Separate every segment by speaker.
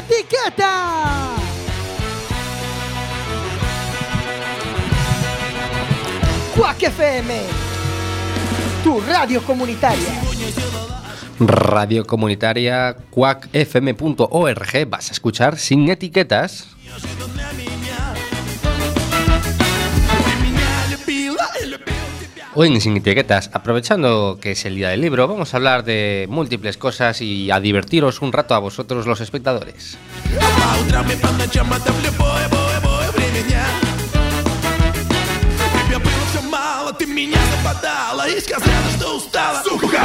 Speaker 1: etiqueta. Quack FM, tu radio comunitaria.
Speaker 2: Radio comunitaria cuacfm.org. Vas a escuchar sin etiquetas. Hoy en Sin Etiquetas, aprovechando que es el día del libro, vamos a hablar de múltiples cosas y a divertiros un rato a vosotros los espectadores.
Speaker 3: Ты меня западала и сказала, что устала Сука,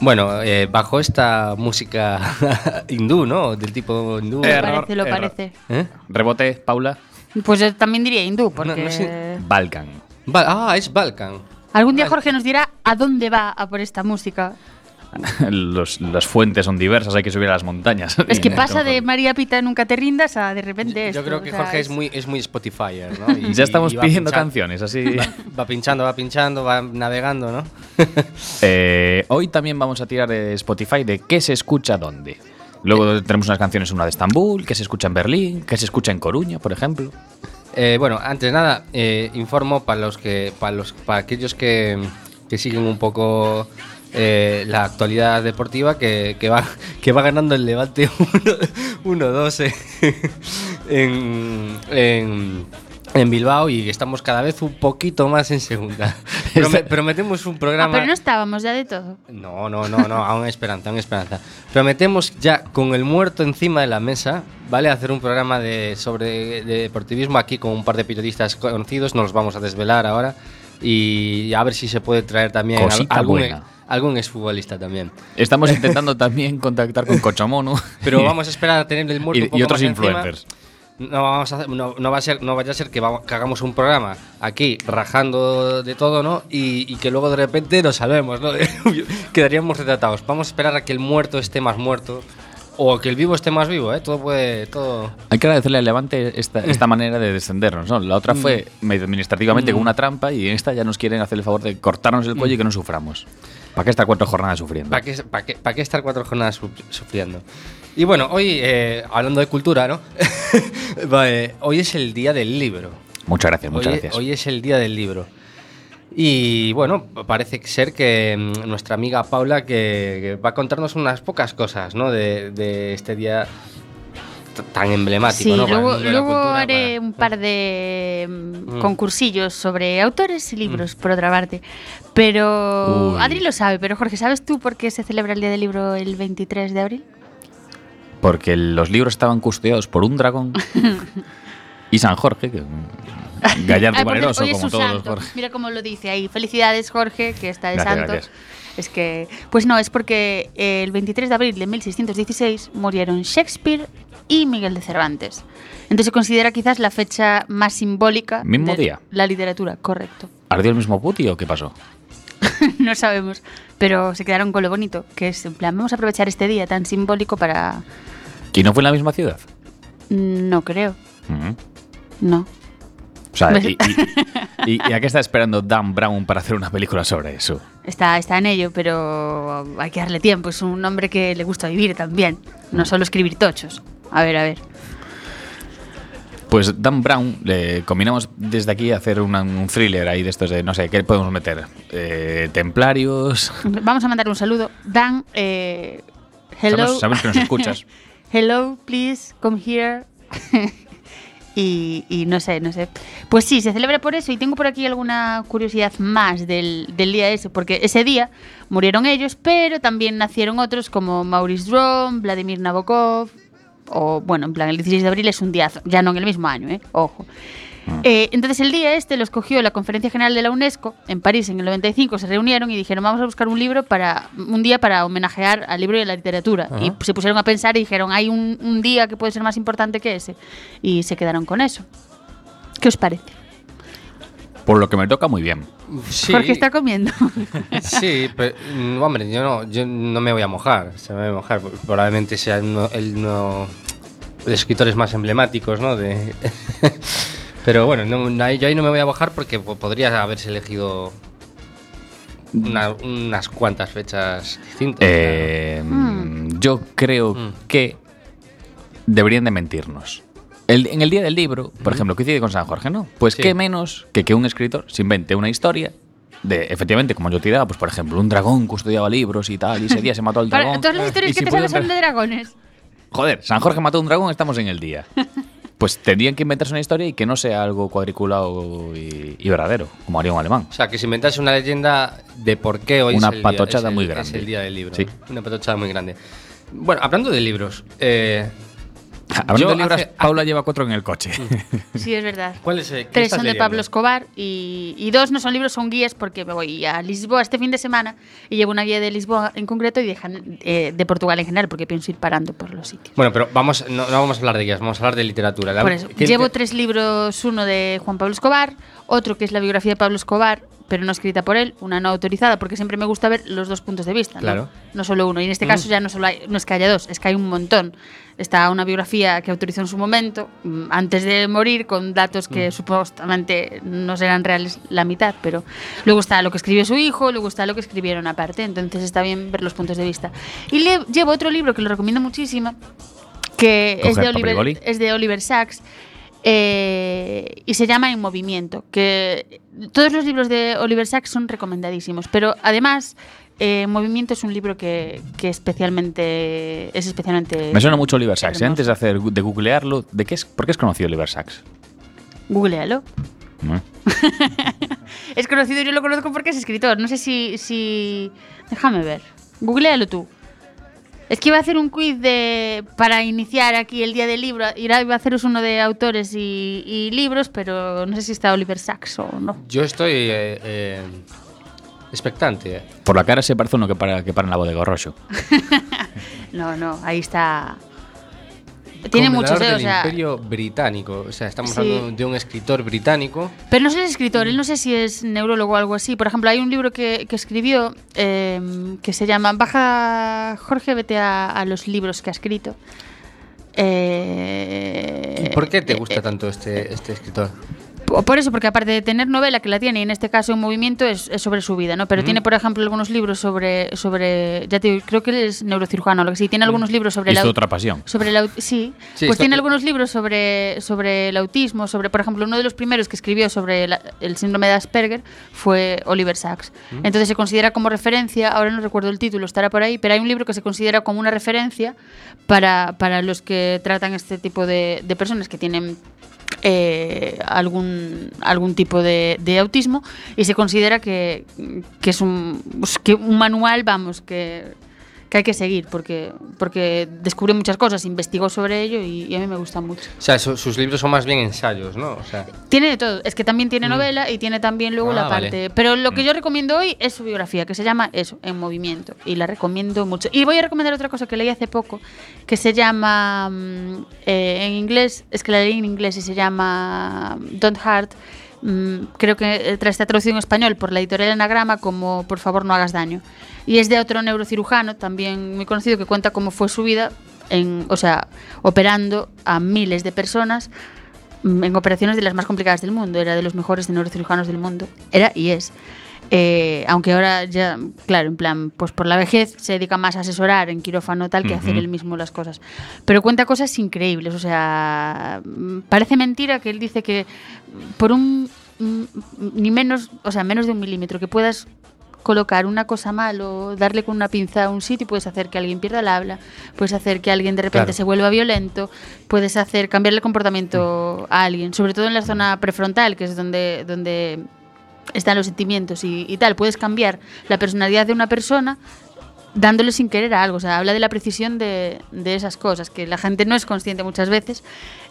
Speaker 2: Bueno, eh, bajo esta música hindú, ¿no? Del tipo hindú.
Speaker 4: Lo parece, lo
Speaker 5: error.
Speaker 4: parece.
Speaker 2: ¿Eh?
Speaker 5: Rebote, Paula.
Speaker 4: Pues yo también diría hindú, porque...
Speaker 2: no sé.
Speaker 5: Balkan.
Speaker 2: Ba- ah, es Balkan.
Speaker 4: Algún día Jorge nos dirá a dónde va a por esta música.
Speaker 5: Los, las fuentes son diversas, hay que subir a las montañas.
Speaker 4: Es que pasa de María Pita nunca te rindas a de repente
Speaker 2: Yo
Speaker 4: esto,
Speaker 2: creo que
Speaker 4: o sea,
Speaker 2: Jorge es muy, es muy Spotifyer, ¿no? Y-
Speaker 5: Ya estamos
Speaker 2: y
Speaker 5: pidiendo
Speaker 2: pinchando-
Speaker 5: canciones, así.
Speaker 2: Va pinchando, va pinchando, va navegando, ¿no?
Speaker 5: Eh, hoy también vamos a tirar de Spotify de qué se escucha dónde. Luego tenemos unas canciones, una de Estambul, que se escucha en Berlín, que se escucha en Coruña, por ejemplo.
Speaker 2: Eh, bueno, antes de nada, eh, informo para los que, para los, para aquellos que, que siguen un poco eh, la actualidad deportiva, que, que va, que va ganando el Levante 1-2 en, en, en Bilbao y estamos cada vez un poquito más en segunda. Prome- prometemos un
Speaker 4: Ah,
Speaker 2: programa.
Speaker 4: pero no estábamos ya de todo.
Speaker 2: No, no, no, no, aún esperanza, aún esperanza. Prometemos ya con el muerto encima de la mesa, ¿vale? Hacer un programa de, sobre de deportivismo aquí con un par de periodistas conocidos, nos los vamos a desvelar ahora y a ver si se puede traer también
Speaker 5: Cosita
Speaker 2: algún,
Speaker 5: buena.
Speaker 2: Algún exfutbolista también.
Speaker 5: Estamos intentando también contactar con Cochomono.
Speaker 2: Pero vamos a esperar a tener el muerto
Speaker 5: Y-
Speaker 2: un poco
Speaker 5: y otros
Speaker 2: más encima.
Speaker 5: influencers.
Speaker 2: No, vamos a no, no va a ser, no vaya a ser que, vamos- que hagamos un programa aquí rajando de todo, ¿no? Y, y que luego de repente nos salvemos, ¿no? Quedaríamos retratados. Vamos a esperar a que el muerto esté más muerto o que el vivo esté más vivo, ¿eh? Todo puede, todo.
Speaker 5: Hay que agradecerle al Levante esta, esta manera de descendernos. ¿no? La otra fue medio administrativamente con una trampa y en esta ya nos quieren hacer el favor de cortarnos el cuello y que no suframos. ¿Para qué estar cuatro jornadas sufriendo?
Speaker 2: ¿Para qué, para qué- para qué estar cuatro jornadas su- sufriendo? Y bueno, hoy, eh, hablando de cultura, ¿no? Hoy es el día del libro.
Speaker 5: Muchas gracias, muchas
Speaker 2: hoy,
Speaker 5: gracias.
Speaker 2: hoy es el día del libro. Y bueno, parece ser que mm, nuestra amiga Paula que, que va a contarnos unas pocas cosas, ¿no? De, de este día tan emblemático,
Speaker 4: Sí,
Speaker 2: ¿no?
Speaker 4: Luego,
Speaker 2: cultura,
Speaker 4: haré
Speaker 2: para-
Speaker 4: un par de mm,
Speaker 2: Mm.
Speaker 4: concursillos sobre autores y libros, por otra parte. Pero
Speaker 5: Uy.
Speaker 4: Adri lo sabe, pero Jorge, ¿sabes tú por qué se celebra el Día del Libro el 23 de abril?
Speaker 5: Porque los libros estaban custodiados por un dragón y San Jorge, que gallardo y
Speaker 4: por
Speaker 5: valeroso como todos los. Jorge.
Speaker 4: Mira cómo lo dice ahí. Felicidades, Jorge, que está de
Speaker 5: Gracias,
Speaker 4: santo.
Speaker 5: gracias.
Speaker 4: Es que, pues no, es porque el 23 de abril de 1616 murieron Shakespeare y Miguel de Cervantes. Entonces se considera quizás la fecha más simbólica
Speaker 5: Mismo
Speaker 4: de
Speaker 5: día.
Speaker 4: la literatura, correcto.
Speaker 5: ¿Ardió el mismo puti o qué pasó?
Speaker 4: no sabemos, pero se quedaron con lo bonito, que es en plan, vamos a aprovechar este día tan simbólico para...
Speaker 5: ¿Y no fue en la misma ciudad?
Speaker 4: No creo,
Speaker 5: Mm.
Speaker 4: no.
Speaker 5: O sea,
Speaker 4: Pues-
Speaker 5: y, y- y- y a qué está esperando Dan Brown para hacer una película sobre eso?
Speaker 4: Está, está en ello, pero hay que darle tiempo. Es un hombre que le gusta vivir también, no solo escribir tochos. A ver, a ver.
Speaker 5: Pues Dan Brown, le combinamos desde aquí a hacer una- un thriller ahí de estos de, no sé, ¿qué podemos meter? Eh, templarios.
Speaker 4: Vamos a mandar un saludo. Dan, eh, hello.
Speaker 5: Sabemos, sabemos que nos escuchas.
Speaker 4: hello, please, come here. y, y no sé, no sé. Pues sí, se celebra por eso y tengo por aquí alguna curiosidad más del, del día ese, porque ese día murieron ellos, pero también nacieron otros como Maurice Drom, Vladimir Nabokov, o bueno, en plan, el 16 de abril es un día, ya no en el mismo año, ¿eh? Ojo. Eh, entonces el día este lo escogió la Conferencia General de la UNESCO en París en el 95, se reunieron y dijeron vamos a buscar un libro para un día para homenajear al libro y a la literatura. Y se pusieron a pensar y dijeron hay un, un día que puede ser más importante que ese. Y se quedaron con eso. ¿Qué os parece?
Speaker 5: Por lo que me toca, muy bien.
Speaker 2: Sí,
Speaker 4: Jorge está comiendo.
Speaker 2: sí, pero, mm, hombre, yo no, yo no me voy a mojar. Se me voy a mojar. Probablemente sea uno, el uno de los escritores más emblemáticos, ¿no? De pero bueno, no, no, yo ahí no me voy a mojar porque po- podría haberse elegido una- unas cuantas fechas distintas.
Speaker 5: Eh, Yo creo
Speaker 2: Mm.
Speaker 5: que deberían de mentirnos. El- en el día del libro, por ejemplo, coincide con San Jorge, ¿no? Pues
Speaker 2: Sí.
Speaker 5: qué menos que que un escritor se invente una historia de, efectivamente, como yo te dirá, pues por ejemplo, un dragón custodiaba libros y tal, y ese día se mató al dragón.
Speaker 4: todas las
Speaker 5: y
Speaker 4: historias que
Speaker 5: si
Speaker 4: te sabes son de dragones.
Speaker 5: Joder, San Jorge mató a un dragón, estamos en el día. Pues tendrían que inventarse una historia y que no sea algo cuadriculado y, y verdadero, como haría un alemán.
Speaker 2: O sea, que si inventase una leyenda de por qué hoy
Speaker 5: Una
Speaker 2: es el
Speaker 5: patochada
Speaker 2: día, es el-
Speaker 5: muy
Speaker 2: Es
Speaker 5: grande.
Speaker 2: el día del libro.
Speaker 5: Sí.
Speaker 2: Una patochada muy grande. Bueno, hablando de libros, eh,
Speaker 5: Hablando
Speaker 2: Yo
Speaker 5: de libros,
Speaker 2: hace-
Speaker 5: Paula lleva cuatro en el coche.
Speaker 4: Sí, es verdad.
Speaker 2: ¿cuál es? eh,
Speaker 4: Tres
Speaker 2: estás
Speaker 4: son de
Speaker 2: leyendo?
Speaker 4: Pablo Escobar y, y dos no son libros, son guías porque me voy a Lisboa este fin de semana y llevo una guía de Lisboa en concreto y dejan, eh, de Portugal en general porque pienso ir parando por los sitios.
Speaker 2: Bueno, pero vamos, no, no vamos a hablar de guías, vamos a hablar de literatura.
Speaker 4: Por eso,
Speaker 2: ¿qué-
Speaker 4: llevo tres libros, uno de Juan Pablo Escobar, otro que es la biografía de Pablo Escobar, pero no escrita por él, una no autorizada, porque siempre me gusta ver los dos puntos de vista, ¿no?
Speaker 2: Claro.
Speaker 4: no solo uno. Y en este caso ya no solo hay, no es que haya dos, es que hay un montón. Está una biografía que autorizó en su momento, mm, antes de morir, con datos que supuestamente no serán reales la mitad, pero luego está lo que escribió su hijo, luego está lo que escribieron aparte, entonces está bien ver los puntos de vista. Y le, llevo otro libro que lo recomiendo muchísimo, que es de, Oliver, es de Oliver Sacks eh, y se llama En Movimiento. Que todos los libros de Oliver Sacks son recomendadísimos, pero además eh, En Movimiento es un libro que, que especialmente es especialmente.
Speaker 5: Me suena mucho Oliver Sacks. ¿eh? Antes de, hacer, de googlearlo, ¿de qué es, ¿por qué es conocido Oliver Sacks?
Speaker 4: Googlealo.
Speaker 5: ¿No?
Speaker 4: Es conocido, yo lo conozco porque es escritor. No sé si, si... Déjame ver. Googlealo tú. Es que iba a hacer un quiz de para iniciar aquí el día del libro. Iba a haceros uno de autores y, y libros, pero no sé si está Oliver Sacks o no.
Speaker 2: Yo estoy eh, eh, expectante. eh.
Speaker 5: Por la cara se parece uno que para, que para en la bodega Rocho.
Speaker 4: No, no, ahí está. Tiene muchos, eh, o
Speaker 2: del
Speaker 4: sea.
Speaker 2: Imperio Británico. O sea, estamos
Speaker 4: Sí.
Speaker 2: hablando de un escritor británico.
Speaker 4: Pero no es escritor, él no sé si es neurólogo o algo así. Por ejemplo, hay un libro que, que escribió eh, que se llama Baja Jorge, vete a, a los libros que ha escrito. Eh,
Speaker 2: ¿Y por qué te gusta
Speaker 4: eh,
Speaker 2: tanto este, este escritor?
Speaker 4: Po- Por eso, porque aparte de tener novela, que la tiene, y en este caso en movimiento, es, es sobre su vida, ¿no? Pero tiene, por ejemplo, algunos libros sobre, sobre ya te digo, creo que él es neurocirujano, o lo que sí, tiene algunos libros sobre la-
Speaker 5: otra pasión.
Speaker 4: sobre el au- sí,
Speaker 2: Sí,
Speaker 4: pues tiene algunos libros sobre, sobre el autismo, sobre, por ejemplo, uno de los primeros que escribió sobre la- el síndrome de Asperger fue Oliver Sacks. Entonces se considera como referencia, ahora no recuerdo el título, estará por ahí, pero hay un libro que se considera como una referencia para, para los que tratan este tipo de, de personas que tienen eh, algún, algún tipo de, de autismo y se considera que, que es un, pues, que un manual, vamos, que, que hay que seguir porque, porque descubrió muchas cosas, investigó sobre ello y, y a mí me gusta mucho.
Speaker 2: O sea, su- sus libros son más bien ensayos, ¿no? O sea,
Speaker 4: Tiene de todo, es que también tiene novela y tiene también luego
Speaker 2: Ah,
Speaker 4: la
Speaker 2: vale.
Speaker 4: parte. Pero lo que yo recomiendo hoy es su biografía, que se llama Eso, En Movimiento. Y la recomiendo mucho. Y voy a recomendar otra cosa que leí hace poco, que se llama. mm, eh, en inglés, es que la leí en inglés y se llama mm, Don't Hurt. Mm, creo que eh, tra- está traducido en español por la editorial Anagrama como Por favor no hagas daño. Y es de otro neurocirujano, también muy conocido, que cuenta cómo fue su vida, en, o sea, operando a miles de personas mm, en operaciones de las más complicadas del mundo. Era de los mejores neurocirujanos del mundo. Era y es. Eh, aunque ahora ya, claro, en plan, pues por la vejez se dedica más a asesorar en quirófano tal que hacer él mismo las cosas. Pero cuenta cosas increíbles, o sea, mm, parece mentira que él dice que por un ni menos, o sea, menos de un milímetro que puedas colocar una cosa mal o darle con una pinza a un sitio puedes hacer que alguien pierda el habla, puedes hacer que alguien de repente
Speaker 2: Claro.
Speaker 4: se vuelva violento, puedes hacer cambiarle el comportamiento a alguien, sobre todo en la zona prefrontal, que es donde, donde están los sentimientos y, y tal. Puedes cambiar la personalidad de una persona dándole sin querer a algo. O sea, habla de la precisión de, de esas cosas, que la gente no es consciente muchas veces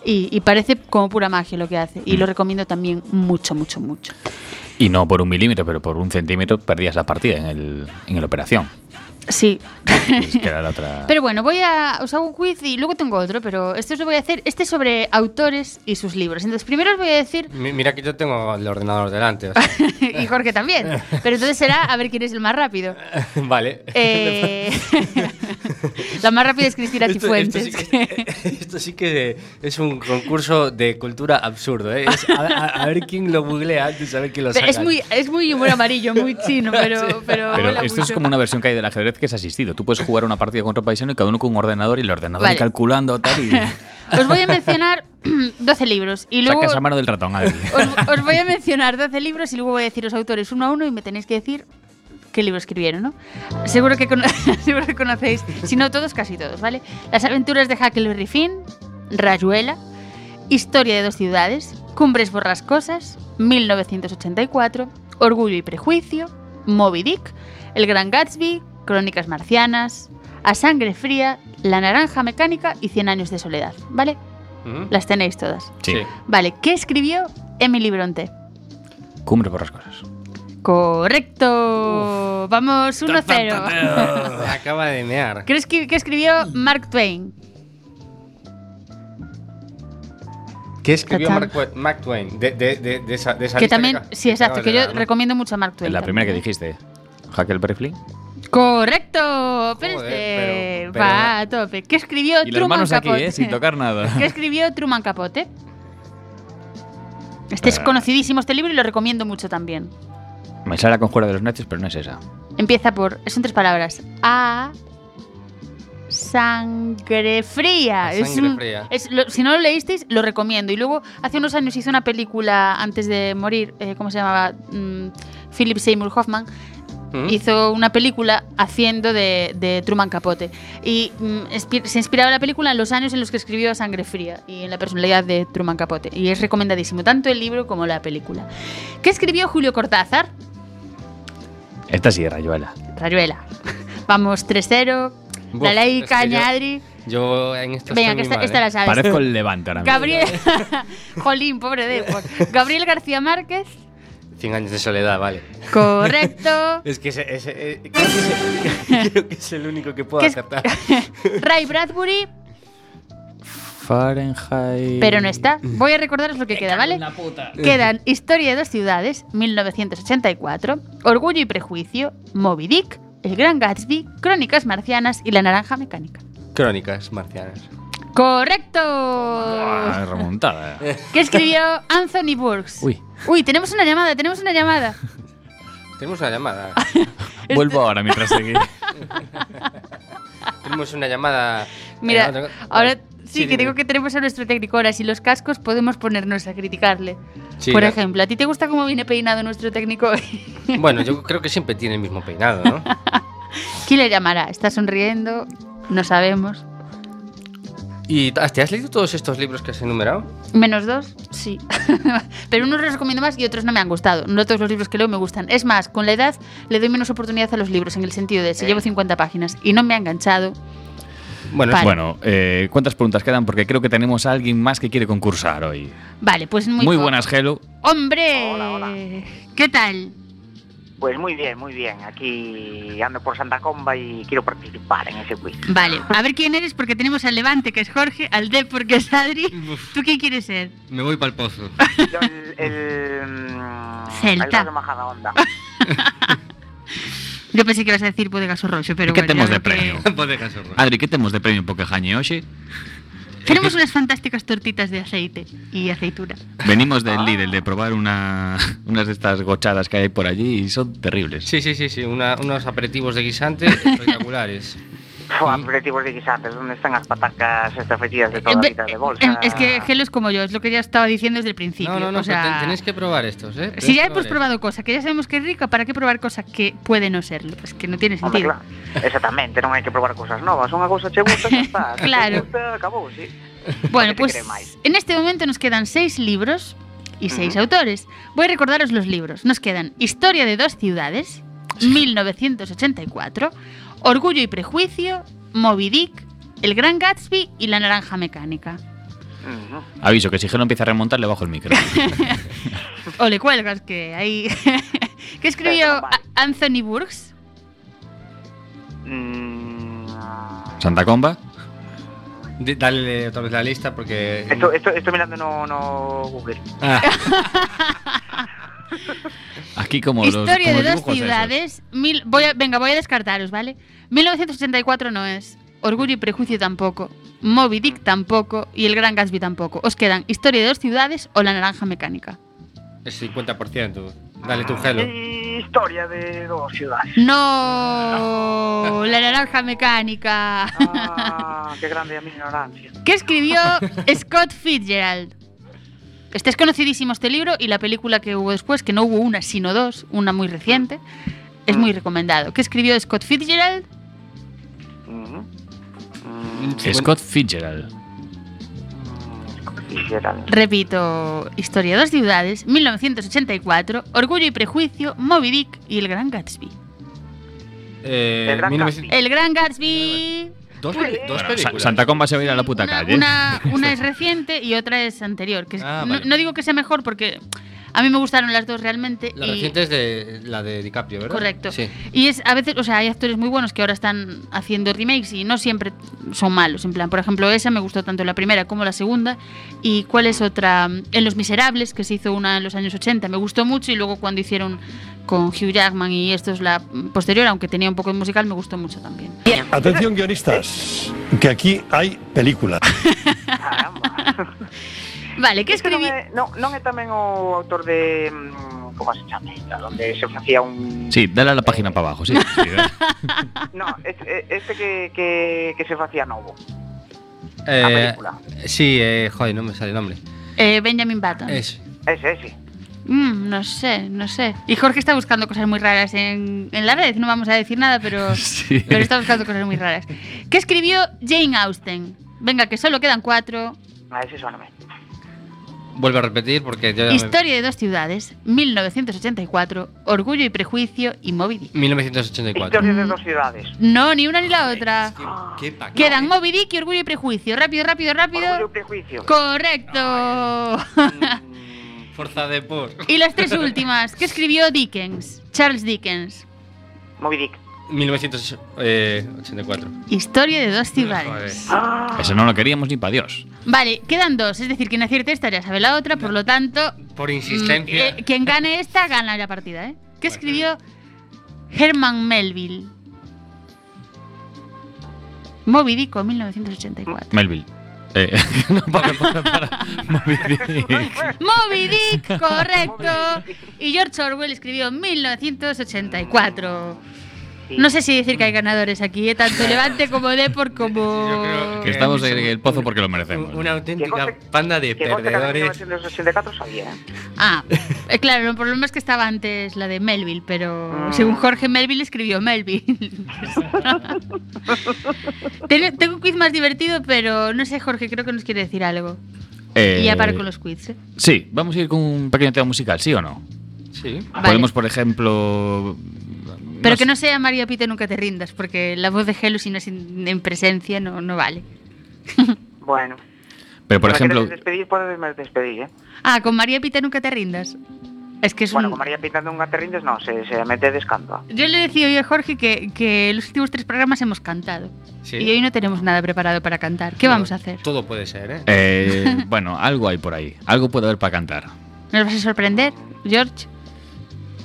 Speaker 4: y, y parece como pura magia lo que hace. Y lo recomiendo también mucho, mucho, mucho.
Speaker 5: Y no por un milímetro, pero por un centímetro perdías la partida en el, en el operación.
Speaker 4: Sí.
Speaker 5: Es que era la otra.
Speaker 4: Pero bueno, voy a. Os hago un quiz y luego tengo otro, pero este os lo voy a hacer. Este es sobre autores y sus libros. Entonces, primero os voy a decir.
Speaker 2: Mi- Mira que yo tengo el ordenador delante. o sea.
Speaker 4: y Jorge también. Pero entonces será a ver quién es el más rápido.
Speaker 2: vale.
Speaker 4: Eh, la más rápida es Cristina
Speaker 2: Esto-
Speaker 4: Cifuentes.
Speaker 2: Esto, sí que, esto sí que es un concurso de cultura absurdo. ¿eh? Es a, a- a ver quién lo googlea antes, a ver quién lo
Speaker 4: Pero
Speaker 2: saca.
Speaker 4: es muy, es muy humor amarillo, muy chino, pero. Pero,
Speaker 5: Pero
Speaker 4: mola
Speaker 5: esto es
Speaker 4: mucho.
Speaker 5: como una versión que hay del ajedrez que es asistido. Tú puedes jugar una partida con otro paisano y cada uno con un ordenador y el ordenador
Speaker 4: Vale.
Speaker 5: calculando tal y
Speaker 4: Os voy a mencionar 12 libros y luego.
Speaker 5: sacas la mano del ratón.
Speaker 4: Os, os voy a mencionar 12 libros y luego voy a decir los autores uno a uno y me tenéis que decir qué libro escribieron, ¿no? Seguro que, seguro que conocéis, si no todos, casi todos, ¿vale? Las aventuras de Huckleberry Finn, Rayuela, Historia de dos ciudades, Cumbres borrascosas, 1984, Orgullo y prejuicio, Moby Dick, El Gran Gatsby, Crónicas marcianas, A sangre fría, La naranja mecánica y Cien años de soledad, ¿vale?
Speaker 2: Ujú.
Speaker 4: Las tenéis todas.
Speaker 5: Sí.
Speaker 4: Vale, ¿qué escribió Emily Bronte?
Speaker 5: Cumbre por las cosas.
Speaker 4: Correcto. Vamos 1-0.
Speaker 2: Me acaba de mear.
Speaker 4: ¿Qué, escri- qué escribió Mark Twain?
Speaker 2: ¿Qué escribió. Mark, Twain- Mark Twain? De, de, de, de esa, de esa
Speaker 4: Que
Speaker 2: lista
Speaker 4: también, sí, exacto, que yo
Speaker 2: dar, ¿no?
Speaker 4: recomiendo mucho a Mark Twain.
Speaker 5: La primera que dijiste. Huckleberry Flynn.
Speaker 4: Correcto. Pero
Speaker 2: Joder,
Speaker 4: este
Speaker 2: pero- pero-
Speaker 4: va a tope. ¿Qué escribió
Speaker 5: Y
Speaker 4: Truman
Speaker 5: aquí,
Speaker 4: Capote?
Speaker 5: ¿eh? Sin tocar nada.
Speaker 4: ¿Qué escribió Truman Capote? Este es conocidísimo este libro y lo recomiendo mucho también.
Speaker 5: Me sale la conjura de los necios, pero no es esa.
Speaker 4: Empieza por. Son tres palabras. A. Sangre fría.
Speaker 2: A
Speaker 4: Es
Speaker 2: sangre
Speaker 4: un-
Speaker 2: fría.
Speaker 4: es lo- si no lo leísteis, lo recomiendo. Y luego, hace unos años hizo una película antes de morir. eh, ¿Cómo se llamaba? Mm, Philip Seymour Hoffman.
Speaker 2: ¿Mm?
Speaker 4: Hizo una película haciendo de, de Truman Capote. Y mm, se inspiraba la película en los años en los que escribió A Sangre Fría y en la personalidad de Truman Capote. Y es recomendadísimo, tanto el libro como la película. ¿Qué escribió Julio Cortázar?
Speaker 5: Esta sí, Rayuela.
Speaker 4: Rayuela. Vamos 3-0.
Speaker 2: Buf,
Speaker 4: Dale ahí,
Speaker 2: es que
Speaker 4: caña,
Speaker 2: yo-
Speaker 4: Adri.
Speaker 2: Yo en esto
Speaker 4: Venga, que esta,
Speaker 2: mal,
Speaker 4: esta
Speaker 2: ¿eh?
Speaker 4: la sabes.
Speaker 5: Parezco el Levante ahora mismo.
Speaker 4: Gabriel. Jolín, pobre Depor. Gabriel García Márquez.
Speaker 2: 100 años de soledad, vale.
Speaker 4: Correcto.
Speaker 2: Es que ese, ese- eh, creo, que ese- creo que es el único que puedo
Speaker 4: ¿Qué es-
Speaker 2: acertar.
Speaker 4: Ray Bradbury,
Speaker 5: Fahrenheit.
Speaker 4: pero no está. Voy a recordaros lo que queda, ¿vale? Quedan Historia de dos ciudades, 1984, Orgullo y prejuicio, Moby Dick, El Gran Gatsby, Crónicas marcianas y La naranja mecánica.
Speaker 2: Crónicas marcianas.
Speaker 4: ¡Correcto!
Speaker 5: Ah, remontada.
Speaker 4: ¿Qué escribió Anthony Burks?
Speaker 5: Uy.
Speaker 4: Uy, tenemos una llamada, tenemos una llamada.
Speaker 2: Tenemos una llamada.
Speaker 5: Vuelvo ahora mientras seguí.
Speaker 2: Tenemos una llamada.
Speaker 4: Mira,
Speaker 2: Eh,
Speaker 4: ahora
Speaker 2: vale.
Speaker 4: sí, que digo que tenemos a nuestro técnico. Ahora, si los cascos podemos ponernos a criticarle.
Speaker 2: Sí,
Speaker 4: Por ejemplo, ¿a ti te gusta cómo viene peinado nuestro técnico hoy?
Speaker 2: Bueno, yo creo que siempre tiene el mismo peinado, ¿no?
Speaker 4: ¿Quién le llamará? ¿Está sonriendo? No sabemos.
Speaker 2: ¿Y te has leído todos estos libros que has enumerado?
Speaker 4: ¿Menos dos? Sí. Pero unos los recomiendo más y otros no me han gustado. No todos los libros que leo me gustan. Es más, con la edad le doy menos oportunidad a los libros, en el sentido de si llevo 50 páginas y no me ha enganchado.
Speaker 2: Bueno,
Speaker 4: Vale.
Speaker 5: Bueno, eh, ¿cuántas preguntas quedan? Porque creo que tenemos a alguien más que quiere concursar hoy.
Speaker 4: Vale, pues muy
Speaker 5: buenas, Gelo.
Speaker 4: ¡Hombre!
Speaker 6: Hola, hola.
Speaker 4: ¿Qué tal?
Speaker 6: Pues muy bien, muy bien. Aquí ando por Santa Comba y quiero participar en ese quiz.
Speaker 4: Vale, a ver quién eres, porque tenemos al Levante, que es Jorge, al Dep, porque es Adri. ¿Tú quién quieres ser?
Speaker 2: me voy para el pozo.
Speaker 6: Yo el... el mm,
Speaker 4: Celta.
Speaker 6: El Onda.
Speaker 4: Yo pensé que ibas a decir Bodegaso Roxo, pero
Speaker 5: ¿Qué
Speaker 4: bueno,
Speaker 5: de
Speaker 4: que-
Speaker 5: premio?
Speaker 2: Casorro.
Speaker 5: Adri, ¿qué tenemos de premio porque jañe hoxe?
Speaker 4: Tenemos unas fantásticas tortitas de aceite y aceituna.
Speaker 5: Venimos del Lidl de probar una, unas de estas gochadas que hay por allí y son terribles.
Speaker 2: Sí, sí, sí, sí. una- unos aperitivos de guisante espectaculares.
Speaker 6: Aperitivos de guisantes, donde están las patacas estas fetidas de toda vida de bolsa.
Speaker 4: Es que Gelo es como yo, es lo que ya estaba diciendo desde el principio.
Speaker 2: No, no, no,
Speaker 4: o sea,
Speaker 2: tenéis que probar estos, ¿eh?
Speaker 4: Si ya hemos probado cosa que ya sabemos que es rica, ¿para qué probar cosa que puede no serlo? Es que no tiene
Speaker 6: Hombre,
Speaker 4: sentido.
Speaker 6: claro. Exactamente, non hai que probar cosas novas. Unha cousa che gusta, xa está.
Speaker 4: Claro.
Speaker 6: Te gusta, acabou, sí.
Speaker 4: Bueno,
Speaker 6: ¿Qué te
Speaker 4: pues en este momento nos quedan seis libros y seis autores. Voy a recordaros los libros. Nos quedan Historia de dos ciudades, 1984, Orgullo y Prejuicio, Moby Dick, El Gran Gatsby y La Naranja Mecánica.
Speaker 5: Aviso que si Gelo empieza a remontar, le bajo el micro.
Speaker 4: O le cuelgas, que ahí... ¿Qué escribió Anthony Burks?
Speaker 6: Mm,
Speaker 5: Santa Comba.
Speaker 2: Dale otra vez la lista porque.
Speaker 6: esto, esto, estoy mirando no, no Google.
Speaker 2: Ah,
Speaker 5: Aquí como los,
Speaker 4: Historia
Speaker 5: como
Speaker 4: de
Speaker 5: los
Speaker 4: dos ciudades. Mil, voy a, venga, voy a descartaros, ¿vale? 1984 no es. Orgullo y Prejuicio tampoco. Moby Dick tampoco. Y El Gran Gatsby tampoco. Os quedan Historia de dos ciudades o La Naranja Mecánica.
Speaker 2: es 50%. Dale tu gelo.
Speaker 6: Historia de dos ciudades.
Speaker 4: ¡No! La Naranja Mecánica.
Speaker 6: Ah, qué grande a mi ignorancia.
Speaker 4: ¿Qué escribió Scott Fitzgerald? Este es conocidísimo este libro y la película que hubo después, que no hubo una sino dos, una muy reciente, es muy recomendado. ¿Qué escribió Scott Fitzgerald?
Speaker 6: Ujú. Mm,
Speaker 5: Scott Fitzgerald.
Speaker 6: quisiera-
Speaker 4: Repito, Historia de dos ciudades, 1984, Orgullo y Prejuicio, Moby Dick y El Gran Gatsby.
Speaker 2: Eh,
Speaker 6: El Gran
Speaker 2: 1900
Speaker 4: El Gran Gatsby...
Speaker 2: Dos, dos películas.
Speaker 5: Santa Comba se va a ir a la puta
Speaker 4: una,
Speaker 5: calle.
Speaker 4: Una, una es reciente y otra es anterior. Que es-
Speaker 2: Ah,
Speaker 4: no,
Speaker 2: vale.
Speaker 4: no digo que sea mejor porque a mí me gustaron las dos realmente.
Speaker 2: La
Speaker 4: y-
Speaker 2: reciente es de la de DiCaprio, ¿verdad?
Speaker 4: Correcto.
Speaker 2: Sí.
Speaker 4: Y es a veces, o sea, hay actores muy buenos que ahora están haciendo remakes y no siempre son malos. En plan, por ejemplo, esa me gustó tanto la primera como la segunda. ¿Y cuál es otra? En Los Miserables, que se hizo una en los años 80, me gustó mucho. Y luego cuando hicieron con Hugh Jackman y esto es la posterior, aunque tenía un poco de musical, me gustó mucho también.
Speaker 7: Atención guionistas, que aquí hay película.
Speaker 4: Vale, ¿qué
Speaker 6: non
Speaker 4: escribí?
Speaker 6: non, non é tamén o autor de... mm, Como se chama esta? Donde se facía un...
Speaker 5: Sí, dale a la página para abajo, sí.
Speaker 6: No, este, este que, que, que se facía novo.
Speaker 2: Eh,
Speaker 6: A película.
Speaker 2: sí, eh, joder, no me sale el nombre.
Speaker 4: Eh, Benjamin Button.
Speaker 2: Es.
Speaker 6: Ese, ese.
Speaker 4: Mm, no sé, no sé. Y Jorge está buscando cosas muy raras en, en la red. No vamos a decir nada, pero,
Speaker 5: Sí.
Speaker 4: pero está buscando cosas muy raras. ¿Qué escribió Jane Austen? Venga, que solo quedan cuatro.
Speaker 6: A ese soname.
Speaker 2: Vuelvo a repetir porque yo ya me-
Speaker 4: Historia de dos ciudades, 1984, Orgullo y Prejuicio y Moby Dick.
Speaker 2: 1984.
Speaker 6: Historia de dos ciudades.
Speaker 4: No, ni una ni la otra.
Speaker 2: ¿Qué, pa-
Speaker 4: Quedan Moby Dick y Orgullo y Prejuicio. Rápido, rápido,
Speaker 6: Orgullo y
Speaker 4: rápido.
Speaker 6: prejuicio.
Speaker 4: Correcto.
Speaker 6: Mm,
Speaker 2: Fuerza de por.
Speaker 4: y las tres últimas. ¿Qué escribió Dickens? Charles Dickens.
Speaker 6: Moby Dick.
Speaker 2: 1984.
Speaker 4: Historia de dos ciudades.
Speaker 6: Ah,
Speaker 5: Eso no lo queríamos ni para Dios.
Speaker 4: Vale, quedan dos, es decir, quien acierte esta ya sabe la otra, por lo tanto,
Speaker 2: Por
Speaker 4: mm,
Speaker 2: insistencia.
Speaker 4: eh, quien gane esta gana la partida, ¿eh? ¿Qué escribió Herman Melville? Moby Dick o 1984.
Speaker 5: Melville. Eh, no, para, para, para. Moby Dick.
Speaker 4: Moby Dick, correcto. Y George Orwell escribió 1984.
Speaker 6: Sí.
Speaker 4: No sé si decir que hay ganadores aquí, ¿eh? tanto Levante como Depor como...
Speaker 2: Yo creo
Speaker 5: Que estamos en el pozo porque lo merecemos.
Speaker 2: Una auténtica panda de perdedores.
Speaker 6: 1984 sabía. ¿eh?
Speaker 4: Ah, eh, claro, el problema es que estaba antes la de Melville, pero
Speaker 6: Ah.
Speaker 4: según Jorge Melville escribió Melville. Ten- Tengo un quiz más divertido, pero no sé, Jorge, creo que nos quiere decir algo.
Speaker 5: Eh,
Speaker 4: Y ya paro con los quiz. ¿eh?
Speaker 5: Sí, vamos a ir con un pequeño tema musical, ¿sí o no?
Speaker 2: Sí.
Speaker 4: Vale.
Speaker 5: Podemos, por ejemplo.
Speaker 4: Pero
Speaker 5: no
Speaker 4: que
Speaker 5: sé.
Speaker 4: no sea María Pita, nunca te rindas, porque la voz de Helo, si no es en, en presencia, no, no vale.
Speaker 6: Bueno.
Speaker 5: Pero, por ejemplo.
Speaker 6: despedir, despedir, ¿eh?
Speaker 4: Ah, con María Pita nunca te rindas. Es que es
Speaker 6: Bueno,
Speaker 4: un...
Speaker 6: con María pintando un gaterrindes, no, se, se mete descanto.
Speaker 4: Yo le decía hoy a Jorge que, que los últimos tres programas hemos cantado.
Speaker 2: Sí.
Speaker 4: Y hoy no tenemos nada preparado para cantar. ¿Qué vamos a hacer?
Speaker 2: Todo puede ser, ¿eh?
Speaker 5: eh, bueno, algo hay por ahí. Algo puede haber para cantar.
Speaker 4: ¿Nos vas a sorprender, George?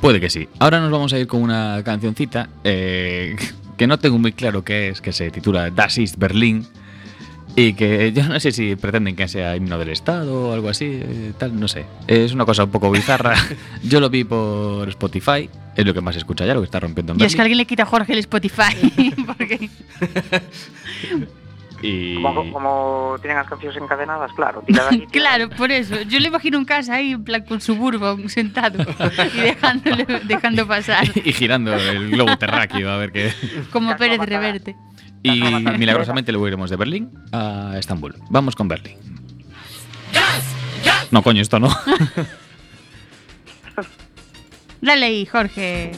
Speaker 5: Puede que sí. Ahora nos vamos a ir con una cancioncita eh, que no tengo muy claro qué es, que se titula Das ist Berlin. Y que yo no sé si pretenden que sea himno del Estado o algo así, eh, tal, no sé. Es una cosa un poco bizarra. Yo lo vi por Spotify, es lo que más se escucha ya, lo que está rompiendo en
Speaker 4: Y es que alguien le quita a Jorge el Spotify. porque...
Speaker 5: Y...
Speaker 6: Como, como tienen las canciones encadenadas, claro.
Speaker 4: Claro, por eso. Yo le imagino en casa ahí, en plan con su bourbon sentado y dejándole, dejando pasar.
Speaker 5: y girando el globo terráqueo a ver qué.
Speaker 4: Como Pérez. Reverte.
Speaker 5: Y milagrosamente luego iremos de Berlín a Estambul. Vamos con Berlín. No, coño, esto no.
Speaker 4: Dale ahí, Jorge.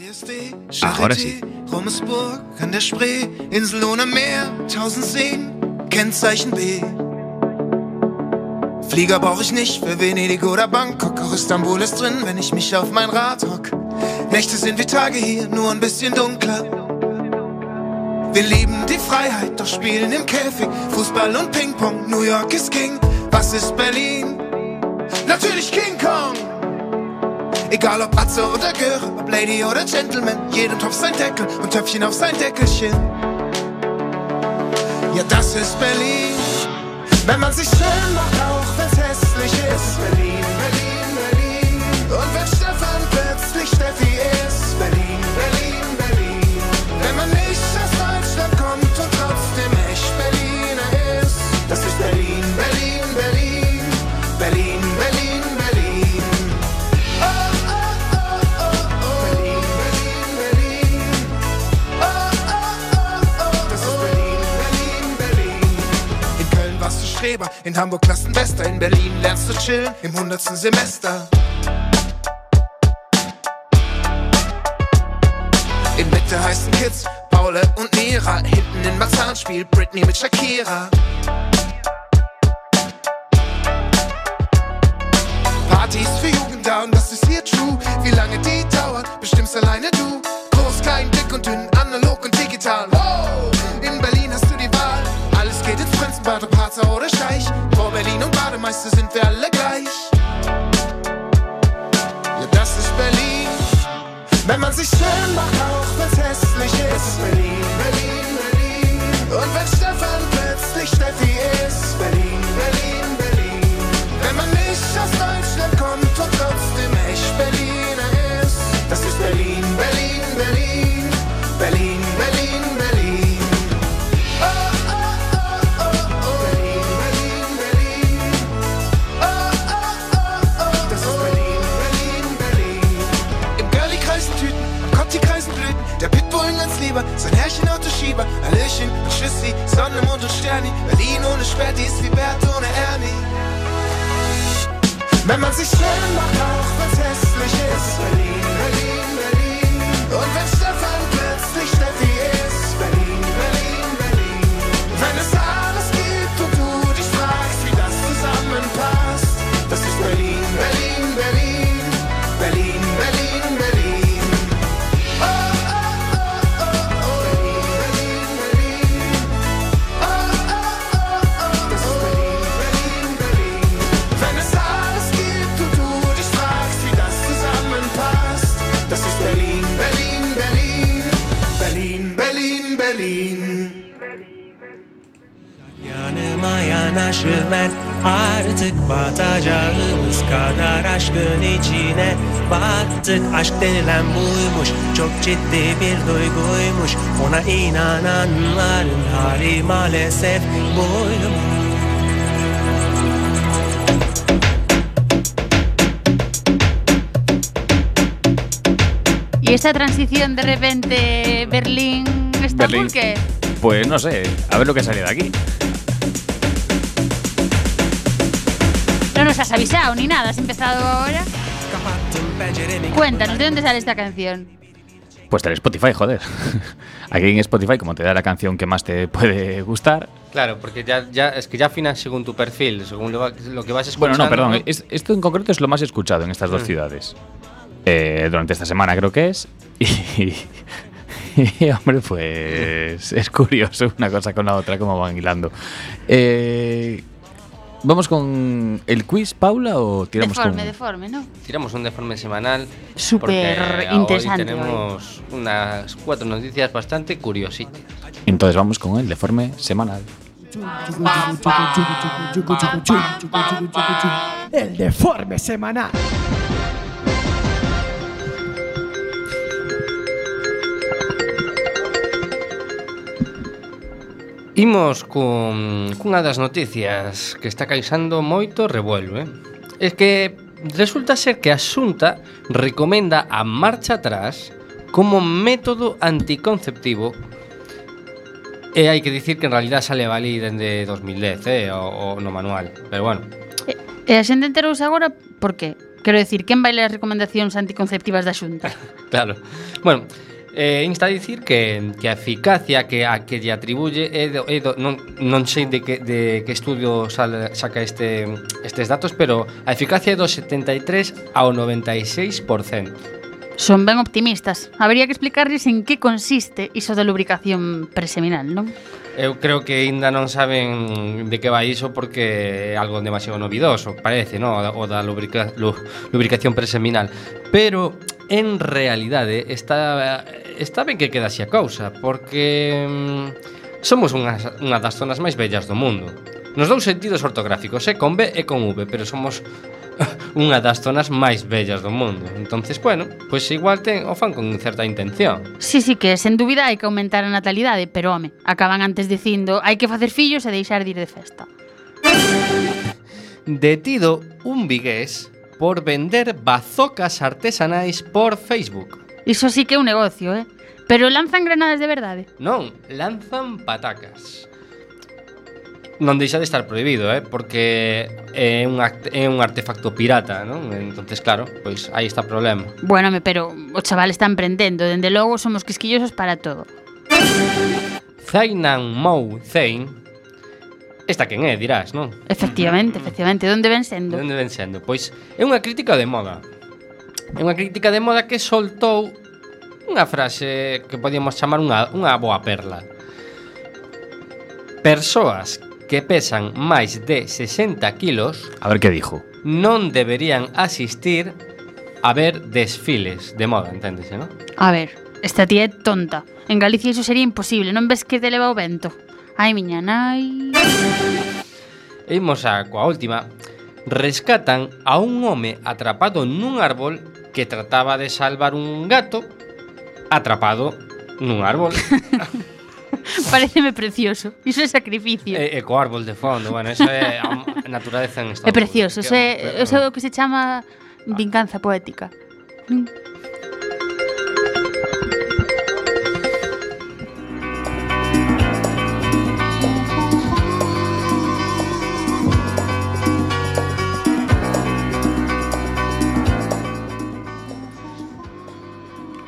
Speaker 5: Ahora
Speaker 3: Charité,
Speaker 5: sí.
Speaker 3: Rummelsburg, an der Spree, Insel ohne Meer, tausend Seen, Kennzeichen B. Flieger brauch ich nicht für Venedig oder Bangkok, auch Istanbul ist drin, wenn ich mich auf mein Rad hock. Nächte sind wie Tage hier, nur ein bisschen dunkler. Wir lieben die Freiheit, doch spielen im Käfig, Fußball und Ping-Pong, New York ist King, was ist Berlin? Natürlich King Kong! Egal ob Atze oder Göre, ob Lady oder Gentleman, jedem Topf sein Deckel und Töpfchen auf sein Deckelchen. Ja, das ist Berlin. Wenn man sich schön macht, auch wenn's hässlich ist. Berlin, Berlin, Berlin. Und wenn Stefan plötzlich Steffi ist. In Hamburg Klassenbester, in Berlin lernst du chillen im hundertsten Semester. In Mitte heißen Kids Paule und Mira, hinten in Marzahn spielt Britney mit Shakira. Partys für Jugend da und das ist hier true. Wie lange die dauern, bestimmst alleine du. Groß, klein, dick und dünn, analog und digital. Wow, in Berlin hast du die Wahl. Alles geht ins Prinzenbad, ob Harzer oder
Speaker 4: Y esta transición de repente Berlín-Estambul,
Speaker 5: Berlín.
Speaker 4: ¿qué?
Speaker 5: Pues no sé, a ver lo que sale de aquí.
Speaker 4: No nos has avisado ni nada, has empezado ahora. Cuéntanos, ¿de dónde sale esta canción?
Speaker 5: Pues del Spotify, joder. Aquí en Spotify, como te da la canción que más te puede gustar.
Speaker 2: Claro, porque ya, ya es que ya afinas según tu perfil, según lo, lo que vas escuchando.
Speaker 5: Bueno, no, perdón.
Speaker 2: ¿no?
Speaker 5: es- esto en concreto es lo más escuchado en estas dos
Speaker 2: Mm.
Speaker 5: ciudades. Eh, durante esta semana creo que es. Y, y, hombre, pues es curioso una cosa con la otra, cómo van hilando. Eh, ¿Vamos con el quiz, Paula, o tiramos
Speaker 4: Deforme,
Speaker 5: con...?
Speaker 4: deforme, ¿no?
Speaker 2: Tiramos un deforme semanal.
Speaker 4: Súper
Speaker 2: porque
Speaker 4: interesante
Speaker 2: Hoy tenemos unas cuatro noticias bastante curiositas.
Speaker 5: Entonces vamos con el deforme semanal.
Speaker 1: El deforme semanal.
Speaker 2: Imos cun, cunha das noticias que está caixando moito revuelo, eh? É que resulta ser que a Xunta recomenda a marcha atrás como método anticonceptivo E hai que dicir que en realidad sale valí dende 2010, eh, o, o no manual, pero bueno.
Speaker 4: E, e a xente enterouse agora por qué? Quero decir, quen vai ler as recomendacións anticonceptivas da Xunta?
Speaker 2: claro. Bueno, Eh, insta a dicir que, que a eficacia que a que lle atribuye é do, é do, non, non sei de que, de que estudio sal, saca este, estes datos, pero a eficacia é do 73 ao 96%.
Speaker 4: Son ben optimistas. Habería que explicarles en que consiste iso da lubricación preseminal, non?
Speaker 2: Eu creo que aínda non saben de que vai iso porque é algo demasiado novidoso, parece, non? O da lubrica, lubricación preseminal. Pero en realidade está, está ben que quedase a causa, porque mm, somos unha, unha das zonas máis bellas do mundo. Nos dous sentidos ortográficos, é con B e con V, pero somos unha das zonas máis bellas do mundo. Entonces, bueno, pois pues igual ten o fan con certa intención.
Speaker 4: Sí, sí, que sen dúbida hai que aumentar a natalidade, pero home, acaban antes dicindo hai que facer fillos e deixar de ir de festa.
Speaker 2: Detido un vigués por vender bazocas artesanais por Facebook.
Speaker 4: Iso sí que é un negocio, eh? Pero lanzan granadas de verdade?
Speaker 2: Non, lanzan patacas. Non deixa de estar prohibido, eh? porque é un, é un artefacto pirata, non? Entonces, claro, pois aí está o problema.
Speaker 4: Bueno, pero o chaval está emprendendo, dende logo somos quisquillosos para todo.
Speaker 2: Zainan Mou Zain Esta quen é, dirás, non?
Speaker 4: Efectivamente, mm. efectivamente. De onde ven sendo?
Speaker 2: De onde ven sendo? Pois é unha crítica de moda. É unha crítica de moda que soltou unha frase que podíamos chamar unha, unha boa perla. Persoas que pesan máis de 60 kilos...
Speaker 5: A ver que dijo.
Speaker 2: Non deberían asistir a ver desfiles de moda, enténdese, non?
Speaker 4: A ver, esta tía é tonta. En Galicia iso sería imposible, non ves que te leva o vento? Ai, miña nai...
Speaker 2: E imos a coa última. Rescatan a un home atrapado nun árbol que trataba de salvar un gato atrapado nun árbol.
Speaker 4: Pareceme precioso. Iso é sacrificio.
Speaker 2: E, e co árbol de fondo, bueno, eso é a naturaleza en estado.
Speaker 4: É precioso, iso é, é o que se chama vinganza poética. Ah.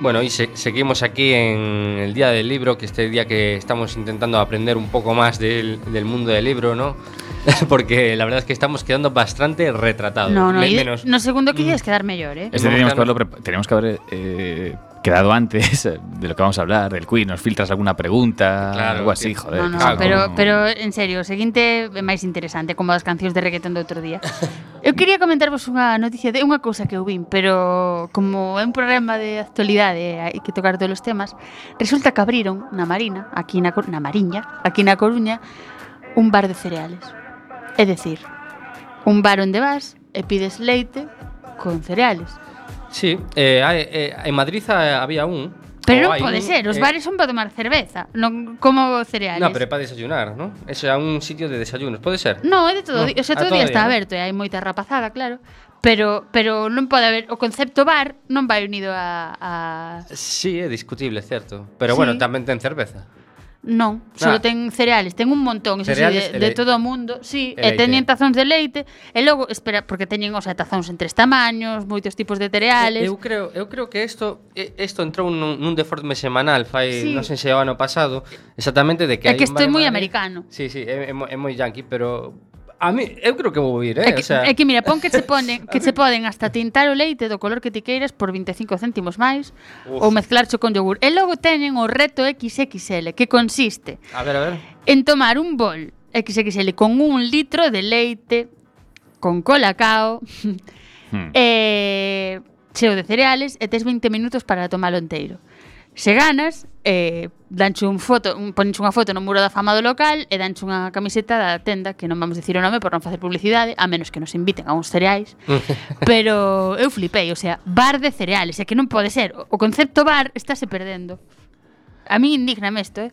Speaker 2: Bueno, y se- seguimos aquí en el Día del Libro, que este día que estamos intentando aprender un poco más del, del mundo del libro, ¿no? Porque la verdad es que estamos quedando bastante retratados.
Speaker 4: No, no,
Speaker 2: Me- menos-
Speaker 4: no segundo que queres quedar mellor, eh?
Speaker 5: Este teníamos
Speaker 2: a-
Speaker 5: que, haberlo teníamos que haber eh, quedado antes eh, de lo que vamos a hablar, del quiz, nos filtras alguna pregunta,
Speaker 2: claro,
Speaker 5: algo así, joder.
Speaker 4: No, no,
Speaker 2: claro.
Speaker 4: pero, pero en serio, o seguinte é máis interesante como as cancións de reggaetón do outro día. Eu quería comentarvos unha noticia de unha cousa que eu vin, pero como é un programa de actualidade, hai que tocar todos os temas, resulta que abriron na Marina, aquí na, na Mariña, aquí na Coruña, un bar de cereales. É decir, un bar onde vas e pides leite con cereales.
Speaker 2: Sí, eh, eh, en Madrid había un.
Speaker 4: Pero non pode
Speaker 2: un,
Speaker 4: ser, os
Speaker 2: eh,
Speaker 4: bares son para tomar cerveza, non como cereales.
Speaker 2: Non, pero é para desayunar, non? Eso é un sitio de desayunos, pode ser?
Speaker 4: Non, é de todo,
Speaker 2: no,
Speaker 4: o sea,
Speaker 2: ah,
Speaker 4: todo,
Speaker 2: todo
Speaker 4: día,
Speaker 2: día está
Speaker 4: aberto e hai moita rapazada, claro, pero pero non pode haber o concepto bar non vai unido a, a...
Speaker 2: Si, sí, é discutible, certo, pero
Speaker 4: sí.
Speaker 2: bueno, tamén ten cerveza.
Speaker 4: Non, só
Speaker 2: ah.
Speaker 4: ten cereales, ten un montón, eso sí, de, de todo o mundo. Sí,
Speaker 2: e,
Speaker 4: e teñen tazóns de leite, e logo espera, porque teñen, o sea, tazóns en tres tamaños, moitos tipos de cereales.
Speaker 2: Eu, creo, eu creo que isto isto entrou nun, nun deforme semanal fai,
Speaker 4: sí.
Speaker 2: non sei se o ano pasado, exactamente de que
Speaker 4: É que isto é moi americano.
Speaker 2: Sí, sí, é, é, é moi yankee, pero A mí, eu creo que vou ir, eh?
Speaker 4: É que,
Speaker 2: o sea...
Speaker 4: é que mira, pon que se ponen, que se poden hasta tintar o leite do color que ti queiras por 25 céntimos máis
Speaker 2: Uf.
Speaker 4: ou mezclarcho con yogur. E logo teñen o reto XXL, que consiste
Speaker 2: a ver, a ver.
Speaker 4: en tomar un bol XXL con un litro de leite, con colacao,
Speaker 5: hmm.
Speaker 4: eh, cheo de cereales e tes 20 minutos para tomalo enteiro. Se ganas, eh, danche un foto, un, ponenche unha foto no muro da fama do local e danche unha camiseta da tenda que non vamos dicir o nome por non facer publicidade, a menos que nos inviten a uns cereais. Pero eu flipei, o sea, bar de cereales, é que non pode ser. O concepto bar estáse perdendo. A mí indigname isto, eh?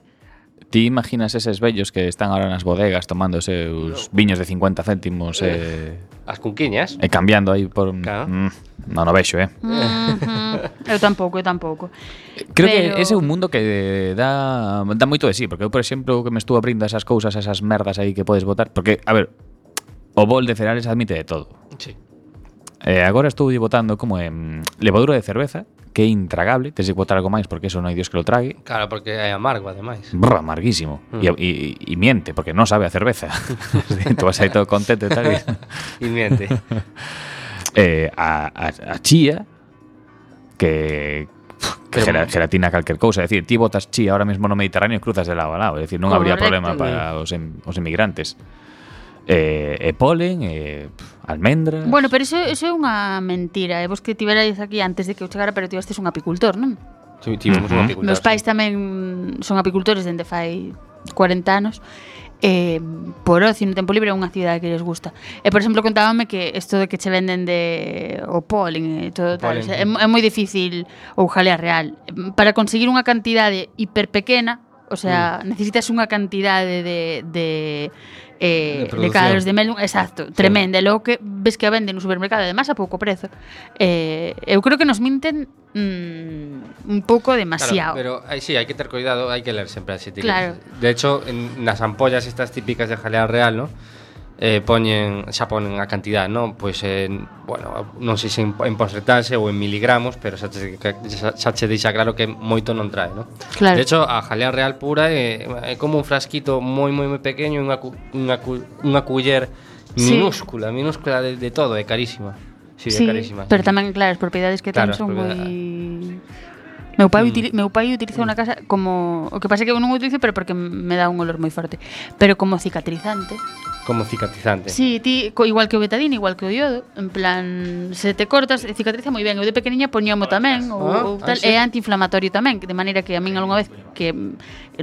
Speaker 5: Ti imaginas eses vellos que están ahora nas bodegas tomando seus no. viños de 50 céntimos eh, eh
Speaker 2: as cunquiñas
Speaker 5: e cambiando aí por
Speaker 2: claro.
Speaker 5: mm, non o vexo, eh.
Speaker 4: Mm -hmm. eu tampouco, eu tampouco.
Speaker 5: Creo
Speaker 4: Pero...
Speaker 5: que ese é un mundo que dá dá moito de sí, porque eu, por exemplo, que me estuvo abrindo esas cousas, esas merdas aí que podes botar, porque a ver, o bol de cereales admite de todo.
Speaker 2: Sí.
Speaker 5: E agora estou botando como en levadura de cerveza, que é intragable, tens que botar algo máis porque eso non hai Dios que lo trague.
Speaker 2: Claro, porque é amargo, ademais.
Speaker 5: Brr, amarguísimo. E, e, e miente, porque non sabe a cerveza. Tú vas aí todo contento e tal. e-
Speaker 2: Y miente.
Speaker 5: eh, a, a, a chía que que gelatina calquer cousa, é dicir, ti botas chía ahora mesmo no Mediterráneo cruzas de lado a lado, é dicir, non habría problema para os, em, os emigrantes. eh, e polen, e pff, almendras...
Speaker 4: Bueno, pero iso, iso é unha mentira. E vos que tiverais aquí antes de que eu chegara, pero tivestes un apicultor, non?
Speaker 2: Sí, tivemos
Speaker 5: uh
Speaker 2: -huh. un apicultor.
Speaker 4: Meus pais tamén son apicultores dende fai 40 anos eh, por ocio no tempo libre é unha actividade que lles gusta. E por exemplo contábame que isto de que che venden de o polen e todo tal, o sea, é, é moi difícil ou jalea real. Para conseguir unha cantidade hiper pequena, o sea,
Speaker 2: mm.
Speaker 4: necesitas unha cantidade de de eh,
Speaker 2: de
Speaker 4: cadros de mel, exacto, tremenda. Sí. E logo que ves que a venden no supermercado, además a pouco prezo. Eh, eu creo que nos minten mm, un pouco demasiado.
Speaker 2: Claro, pero aí sí, hai que ter cuidado, hai que ler sempre as etiquetas.
Speaker 4: Claro.
Speaker 2: De hecho, en, nas ampollas estas típicas de jalea real, ¿no? eh, poñen, xa ponen a cantidad, non? Pois, eh, bueno, non sei se en, en porcentaxe ou en miligramos, pero xa che, xa, xa che deixa claro que moito non trae, non?
Speaker 4: Claro.
Speaker 2: De hecho, a jalea real pura é, é como un frasquito moi, moi, moi pequeño, unha, unha, unha culler minúscula,
Speaker 4: sí.
Speaker 2: minúscula de, de todo, é carísima. Sí,
Speaker 4: sí,
Speaker 2: é carísima.
Speaker 4: Pero tamén, claro, as propiedades que
Speaker 2: claro, ten
Speaker 4: son moi... Meu pai,
Speaker 2: mm.
Speaker 4: utili, meu pai utiliza unha casa como... O que pasa é que eu non o utilizo, pero porque me dá un olor moi forte. Pero como cicatrizante.
Speaker 2: Como cicatrizante.
Speaker 4: Sí, ti, co, igual que o betadine, igual que o iodo. En plan, se te cortas, cicatriza moi ben. Eu de pequeniña poñomo tamén. Ou,
Speaker 2: ah,
Speaker 4: tal,
Speaker 2: ah, sí.
Speaker 4: É antiinflamatorio tamén. De maneira que a min algunha vez que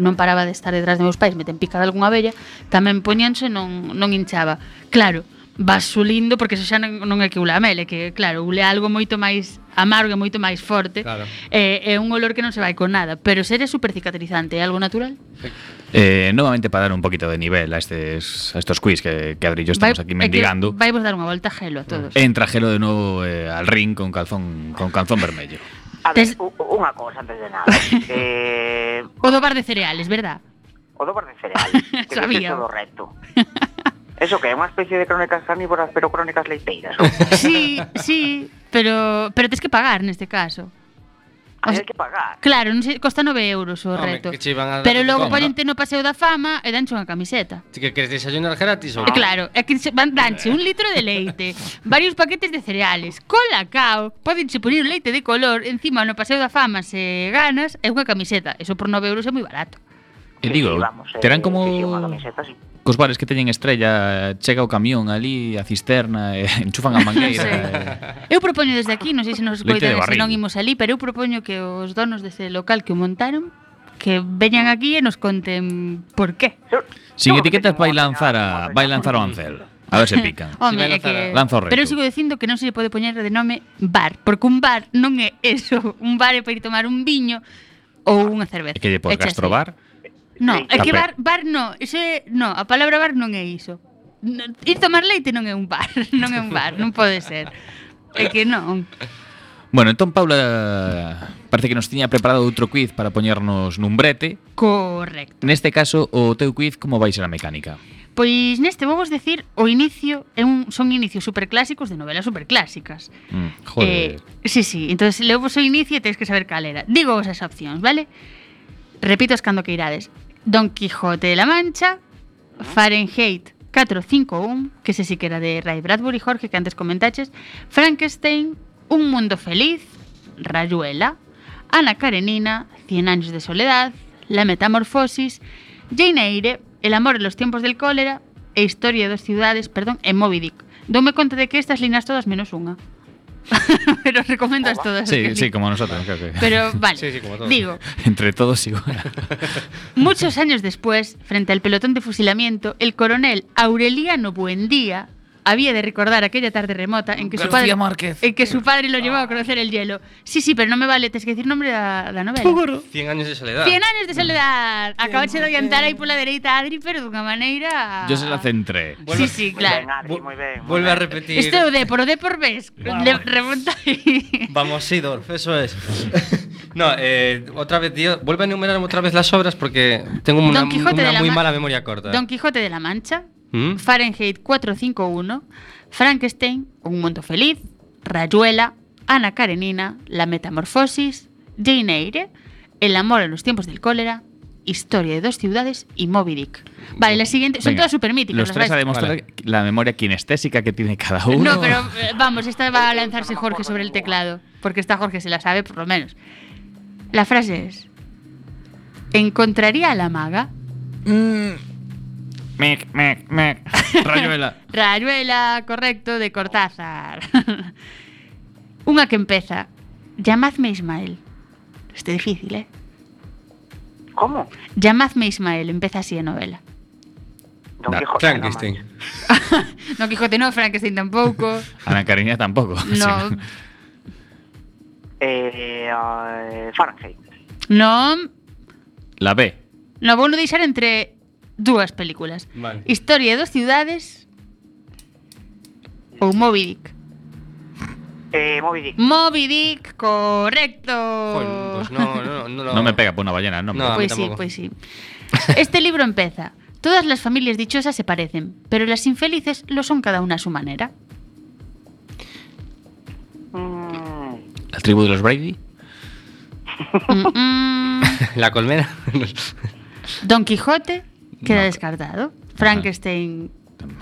Speaker 4: non paraba de estar detrás de meus pais, me ten picada algunha abella, tamén poñense non, non hinchaba. Claro, vas sulindo porque eso xa non, non é que ule a mel, é que claro, ule algo moito máis amargo e moito máis forte.
Speaker 2: Claro.
Speaker 4: Eh, é un olor que non se vai con nada, pero ser é super cicatrizante, é algo natural?
Speaker 5: Eh, novamente para dar un poquito de nivel a estes a estos quiz que, que Adrillo estamos vai, aquí mendigando.
Speaker 4: Vai vos dar unha volta gelo a todos.
Speaker 5: Eh, entra gelo de novo eh, al ring con calzón con calzón vermello.
Speaker 6: A ver,
Speaker 4: Tes...
Speaker 6: unha cousa antes de nada. eh...
Speaker 4: O do bar de cereales, verdad?
Speaker 6: O do bar de cereales. que
Speaker 4: Sabía.
Speaker 6: Todo recto. Eso que é unha especie de crónicas carnívoras, pero crónicas leiteiras. Ou?
Speaker 4: sí, sí, pero pero tens que pagar neste caso. Ah,
Speaker 6: o
Speaker 4: sea,
Speaker 6: que pagar.
Speaker 4: Claro, non sei, costa 9 euros o
Speaker 2: Home,
Speaker 4: reto.
Speaker 2: que che iban a dar
Speaker 4: Pero logo
Speaker 2: coma.
Speaker 4: poñente no paseo da fama e danche unha camiseta.
Speaker 2: Ti que queres desayunar gratis ou?
Speaker 4: Eh, e claro, é que se van danche un litro de leite, varios paquetes de cereales, cola cao, podenche poñer leite de color encima no paseo da fama se ganas e unha camiseta. Eso por 9 euros é moi barato.
Speaker 5: E digo,
Speaker 6: terán eh,
Speaker 5: como...
Speaker 6: Sí, sí, unha camiseta, sí
Speaker 5: cos bares que teñen estrella chega o camión ali, a cisterna, e enchufan a mangueira.
Speaker 4: sí.
Speaker 5: e...
Speaker 4: Eu propoño desde aquí, non sei se nos coitan se non imos ali, pero eu propoño que os donos dese local que o montaron que veñan aquí e nos conten por qué.
Speaker 5: Sin
Speaker 6: no,
Speaker 5: etiquetas vai lanzar a, vai lanzar o Ancel. A ver se pican.
Speaker 4: Home,
Speaker 2: si
Speaker 4: que...
Speaker 5: Lanza o reto.
Speaker 4: Pero sigo dicindo que non se lle pode poñer de nome bar, porque un bar non é eso, un bar é para ir tomar un viño ou unha cerveza.
Speaker 5: É que lle
Speaker 4: pode
Speaker 5: gastrobar.
Speaker 4: No, é que bar, bar non, ese, no, a palabra bar non é iso. Ir tomar leite non é un bar, non é un bar, non pode ser. É que non.
Speaker 5: Bueno, entón Paula parece que nos tiña preparado outro quiz para poñernos nun brete.
Speaker 4: Correcto.
Speaker 5: Neste caso, o teu quiz como vai ser a mecánica?
Speaker 4: Pois neste vou vos decir o inicio é un son inicios superclásicos de novelas superclásicas.
Speaker 5: Mm, joder.
Speaker 4: Eh, sí, sí, entonces leo vos o inicio e tens que saber cal era. Digo vos as opcións, vale? Repito as cando que irades. Don Quijote de la Mancha, Fahrenheit 451, que se sí que era de Ray Bradbury, Jorge, que antes comentaches, Frankenstein, Un Mundo Feliz, Rayuela, Ana Karenina, Cien Años de Soledad, La Metamorfosis, Jane Eyre, El Amor en los Tiempos del Cólera, e Historia de dos Ciudades, perdón, en Moby Dick. Doume conta de que estas linas todas menos unha. Pero recomendo as todas. as
Speaker 5: Sí, sí, como nosotros, creo que.
Speaker 4: Pero vale,
Speaker 2: Sí, sí, como todos.
Speaker 4: digo,
Speaker 5: Entre todos igual.
Speaker 4: muchos años después, frente al pelotón de fusilamiento, el coronel Aureliano Buendía había de recordar aquella tarde remota en que su padre,
Speaker 5: García Márquez.
Speaker 4: en que su padre lo llevó a conocer el hielo. Sí, sí, pero no me vale, tens que decir nombre da, da novela.
Speaker 2: 100 años de soledad.
Speaker 4: 100 años de soledad. Acabache de adiantar aí pola dereita a Adri, pero dunha maneira...
Speaker 5: Yo se la centré.
Speaker 4: Sí, sí, claro.
Speaker 6: ben, Adri, moi ben. moi
Speaker 2: Vuelve a
Speaker 6: ben.
Speaker 2: repetir.
Speaker 4: Este é o de, por de por ves. Le, remonta aí.
Speaker 2: Vamos, Sidorf, eso es. no, eh, otra vez, tío, vuelve a enumerar otra vez las obras porque tengo una, una
Speaker 4: de la
Speaker 2: muy
Speaker 4: Ma-
Speaker 2: mala memoria corta.
Speaker 4: Don Quijote de la Mancha,
Speaker 2: ¿Mm?
Speaker 4: Fahrenheit 451, Frankenstein, Un mundo feliz, Rayuela, Ana Karenina, La Metamorfosis, Jane Eyre, El amor en los tiempos del cólera, Historia de dos ciudades y Moby Dick. Vale, las siguientes son
Speaker 5: Venga,
Speaker 4: todas súper míticas.
Speaker 5: Los tres a demostrar
Speaker 2: Vale.
Speaker 5: la memoria kinestésica que tiene cada uno.
Speaker 4: No, pero eh, vamos, esta va a lanzarse Jorge sobre el teclado, porque esta Jorge se la sabe por lo menos. La frase es: ¿Encontraría a la maga?
Speaker 5: Mec, mec, mec. Rayuela.
Speaker 4: Rayuela, correcto, de Cortázar. Unha que empeza: Llamadme Ismael. Este difícil, ¿eh?
Speaker 6: ¿Cómo?
Speaker 4: Llamadme Ismael, empeza así a novela.
Speaker 6: Don
Speaker 5: No,
Speaker 6: Quijote de
Speaker 2: Frankenstein.
Speaker 6: Mancha.
Speaker 4: No Quijote no, Frankenstein tampouco.
Speaker 5: Ana Cariña tampoco.
Speaker 4: No.
Speaker 6: Eh, eh, Fahrenheit.
Speaker 4: no,
Speaker 5: La B.
Speaker 4: no no deixar entre dúas películas.
Speaker 2: Vale.
Speaker 4: Historia de dos ciudades ou Moby Dick.
Speaker 6: Eh, Moby Dick.
Speaker 4: Moby Dick, correcto.
Speaker 2: Pues no, no, no,
Speaker 5: No me pega por una ballena, no.
Speaker 2: No. a mí
Speaker 4: Pues sí,
Speaker 2: tampoco.
Speaker 4: pues sí. Este libro empeza. Todas las familias dichosas se parecen, pero las infelices lo son cada una a su manera.
Speaker 6: Mm,
Speaker 5: La tribu de los Brady.
Speaker 4: Mm, mm.
Speaker 2: La colmena.
Speaker 4: Don Quijote queda
Speaker 5: No.
Speaker 4: descartado. Frankenstein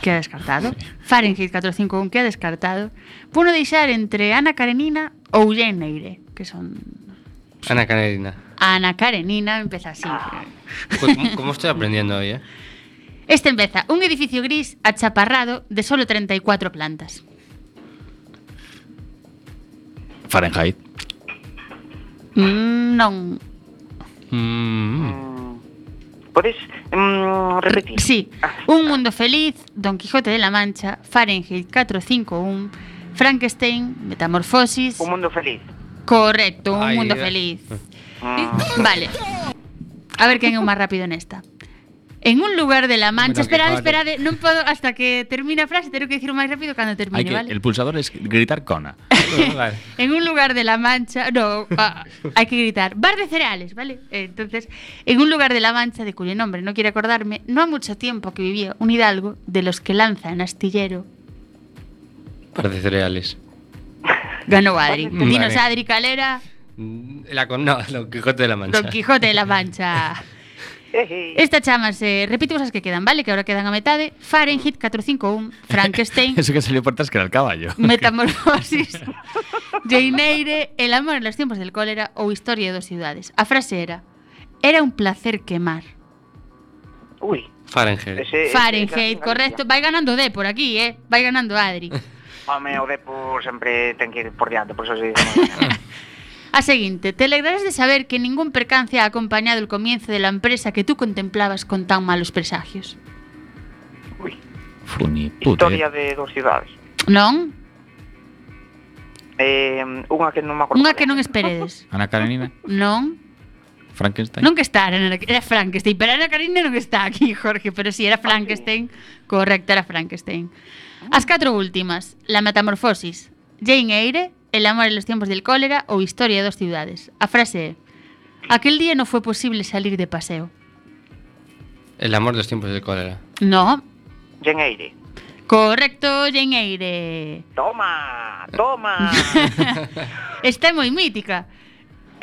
Speaker 4: queda descartado. Fahrenheit 451 queda descartado. Puno deixar entre Ana Karenina ou Jane Eyre, que son
Speaker 2: Ana Karenina.
Speaker 4: Ana Karenina, empeza así.
Speaker 2: Pues, ¿cómo- ¿Cómo estoy aprendiendo hoy, eh?
Speaker 4: Este empeza un edificio gris achaparrado de solo 34 plantas.
Speaker 5: Fahrenheit.
Speaker 4: Mm, non.
Speaker 2: Mm.
Speaker 6: ¿Puedes mm, repetir?
Speaker 4: Sí,
Speaker 6: Ah,
Speaker 4: Un mundo feliz, Don Quijote de la Mancha, Fahrenheit 451, Frankenstein, Metamorfosis.
Speaker 6: Un mundo feliz.
Speaker 4: Correcto, un
Speaker 2: Ay,
Speaker 4: mundo feliz.
Speaker 6: Mm,
Speaker 4: Vale. A ver quen é o máis rápido nesta. En un lugar de la Mancha, esperad, esperad, non podo hasta que termine a frase, teño que dicir o máis rápido cando termine,
Speaker 5: Hay que,
Speaker 4: vale?
Speaker 5: El pulsador es gritar cona.
Speaker 4: En un lugar de la Mancha, no, ah, hay que gritar, bar de cereales, ¿vale? Entonces, en un lugar de la Mancha, de cuyo nombre no quiero acordarme, no ha mucho tiempo que vivía un hidalgo de los que lanza en astillero.
Speaker 2: Parece cereales.
Speaker 4: Ganó Adri.
Speaker 2: Vale.
Speaker 4: Dinos Adri Calera,
Speaker 2: La con... No, Don Quijote de la Mancha.
Speaker 4: Don Quijote de la Mancha. Esta chamase, repito cosas que quedan, ¿vale? Que ahora quedan a metade. Fahrenheit 451, Frankenstein,
Speaker 5: Eso que salió por que era el caballo.
Speaker 4: Metamorfosis, Jane Eyre, El amor en los tiempos del cólera ou Historia de dos ciudades. A frase era Era un placer quemar.
Speaker 6: Uy.
Speaker 2: Fahrenheit.
Speaker 6: Ese,
Speaker 4: Fahrenheit,
Speaker 6: ese-
Speaker 4: correcto. Vai ganando D por aquí, eh? Vai ganando Adri.
Speaker 6: Home, o Depo sempre ten que ir por diante, por eso se dice.
Speaker 4: A seguinte, te alegrarás de saber que ningún percance ha acompañado el comienzo de la empresa que tú contemplabas con tan malos presagios.
Speaker 6: Uy.
Speaker 5: Funi,
Speaker 6: Historia eh. de dos cidades.
Speaker 4: Non?
Speaker 6: Eh, unha que non me acordo.
Speaker 4: Unha que non esperedes.
Speaker 5: Ana Karenina?
Speaker 4: Non.
Speaker 5: Frankenstein.
Speaker 4: Non que está, era, era Frankenstein, pero Ana Karenina non está aquí, Jorge, pero si ah, sí, era Frankenstein, correcta era Frankenstein. As catro últimas, La Metamorfosis, Jane Eyre, El amor en los tiempos del cólera ou Historia de dos ciudades. A frase aquel día no fue posible salir de paseo.
Speaker 2: El amor de los tiempos del cólera.
Speaker 4: No,
Speaker 6: Jane Eyre.
Speaker 4: correcto, Jane Eyre.
Speaker 6: Toma, toma.
Speaker 4: Está moi mítica.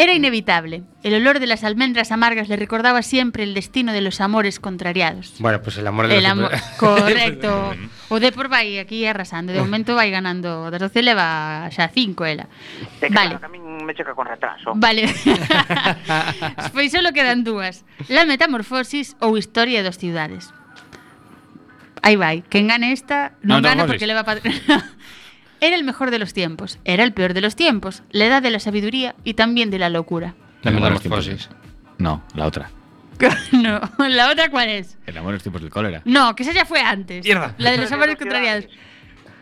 Speaker 4: Era inevitable. El olor de las almendras amargas le recordaba siempre el destino de los amores contrariados.
Speaker 2: Bueno, pues el amor de
Speaker 4: el
Speaker 2: los
Speaker 4: amor... Correcto. o Depor vai aquí arrasando. De momento vai ganando. Das 12 leva xa 5 ela.
Speaker 6: Te
Speaker 4: vale.
Speaker 6: Claro, a min me checa con retraso.
Speaker 4: Vale. pois solo quedan dúas. La metamorfosis ou historia dos ciudades. Aí vai. ¿eh? Quen gane esta non, no, gana
Speaker 5: no,
Speaker 4: porque leva... Pa... Era el mejor de los tiempos, era el peor de los tiempos, la edad de la sabiduría y también de la locura.
Speaker 2: La metamorfosis.
Speaker 5: No, la otra.
Speaker 4: no, la otra cuál es?
Speaker 5: El amor en los tiempos del cólera.
Speaker 4: No, que esa ya fue antes.
Speaker 2: Mierda.
Speaker 4: La de los amores contrariados.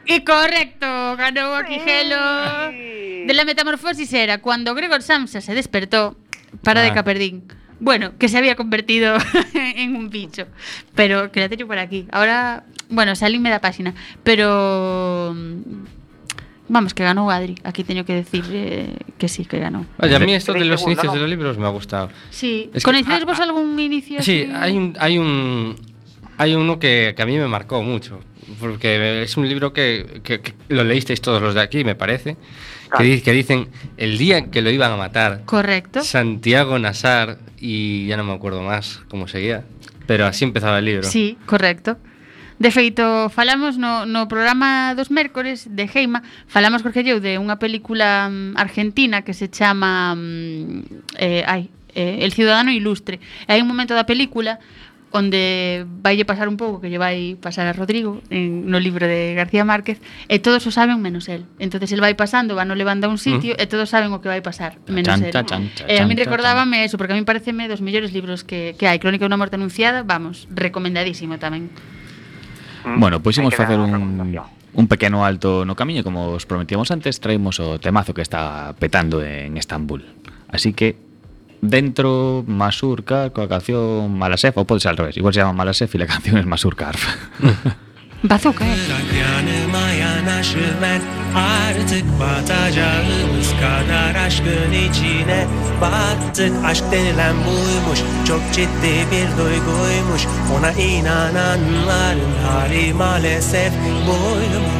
Speaker 4: Y correcto, ganó aquí Gelo. De la metamorfosis era cuando Gregor Samsa se despertó, para de
Speaker 2: Ah.
Speaker 4: Caperdín. Bueno, que se había convertido en un bicho. Pero que la tengo por aquí. Ahora, bueno, salíme da página. Pero. Vamos, que ganó Adri. Aquí tengo que decir eh, que sí, que ganó.
Speaker 2: Oye, a mí esto de los inicios de los libros me ha gustado.
Speaker 4: Sí.
Speaker 2: Es
Speaker 4: ¿Conocéis
Speaker 2: ah,
Speaker 4: vos
Speaker 2: ah,
Speaker 4: algún inicio?
Speaker 2: Sí,
Speaker 4: así?
Speaker 2: hay un, hay un hay uno que, que a mí me marcó mucho, porque es un libro que, que- que lo leísteis todos los de aquí, me parece, que,
Speaker 6: Claro.
Speaker 2: di- que dicen el día en que lo iban a matar,
Speaker 4: Correcto.
Speaker 2: Santiago Nasar y ya no me acuerdo más cómo seguía, pero así empezaba el libro.
Speaker 4: Sí, correcto. De feito, falamos no, no programa dos mércores de Heima, falamos, Jorge eu, de unha película mm, argentina que se chama mm, eh, ai, eh, El Ciudadano Ilustre. E hai un momento da película onde vaille pasar un pouco que lle vai pasar a Rodrigo en, no libro de García Márquez e todos o saben menos el. Entonces el vai pasando, va no levando a un sitio mm. e todos saben o que vai pasar, menos
Speaker 5: chan,
Speaker 4: el.
Speaker 5: Chan, chan, chan,
Speaker 4: e a mí recordábame eso, porque a mí pareceme dos mellores libros que, que hai. Crónica de unha morte anunciada, vamos, recomendadísimo tamén.
Speaker 6: Mm.
Speaker 5: Bueno, pois imos facer un, un pequeno alto no camiño Como os prometíamos antes traemos o temazo que está petando en Estambul. Así que Dentro Masurka Coa canción Malasef Ou pode ser al revés Igual se llama Malasef e la canción es Masurka
Speaker 4: Bazooka, eh.
Speaker 8: Yanaşıver Artık batacağımız kadar aşkın içine. Battık aşk denilen buymuş Çok ciddi bir duyguymuş. Ona inananların hali maalesef buymuş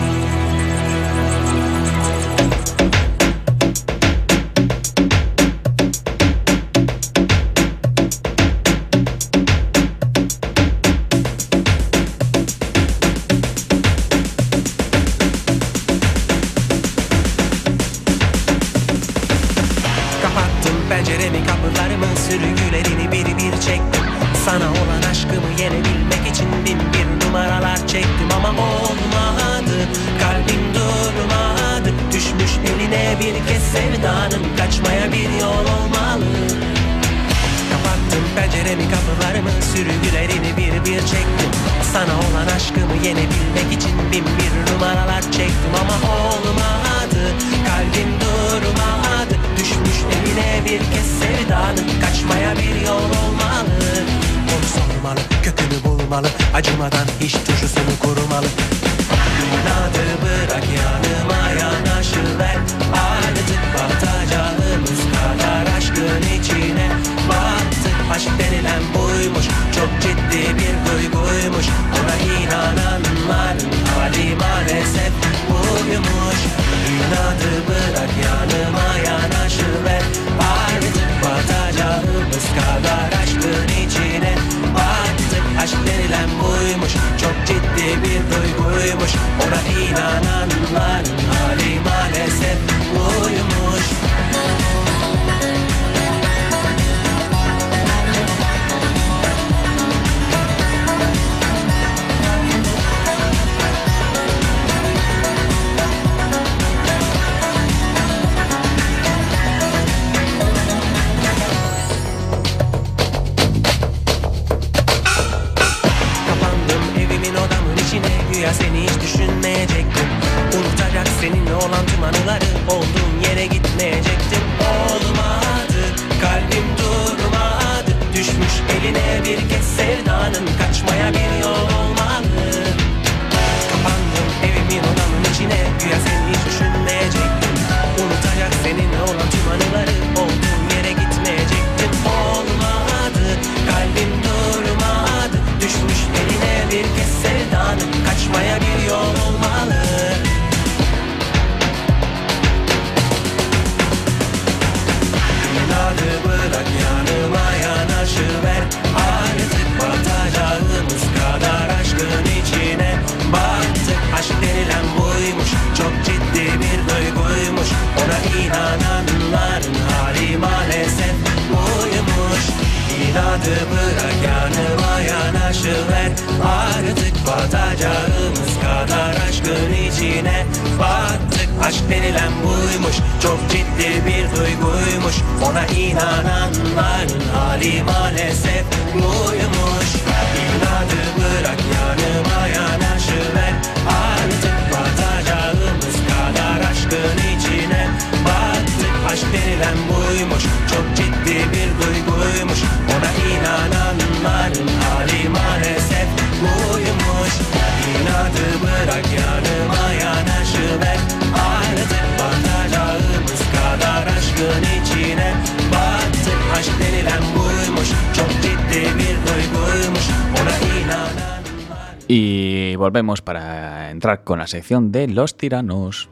Speaker 5: Y volvemos para entrar con la sección de los tiranos.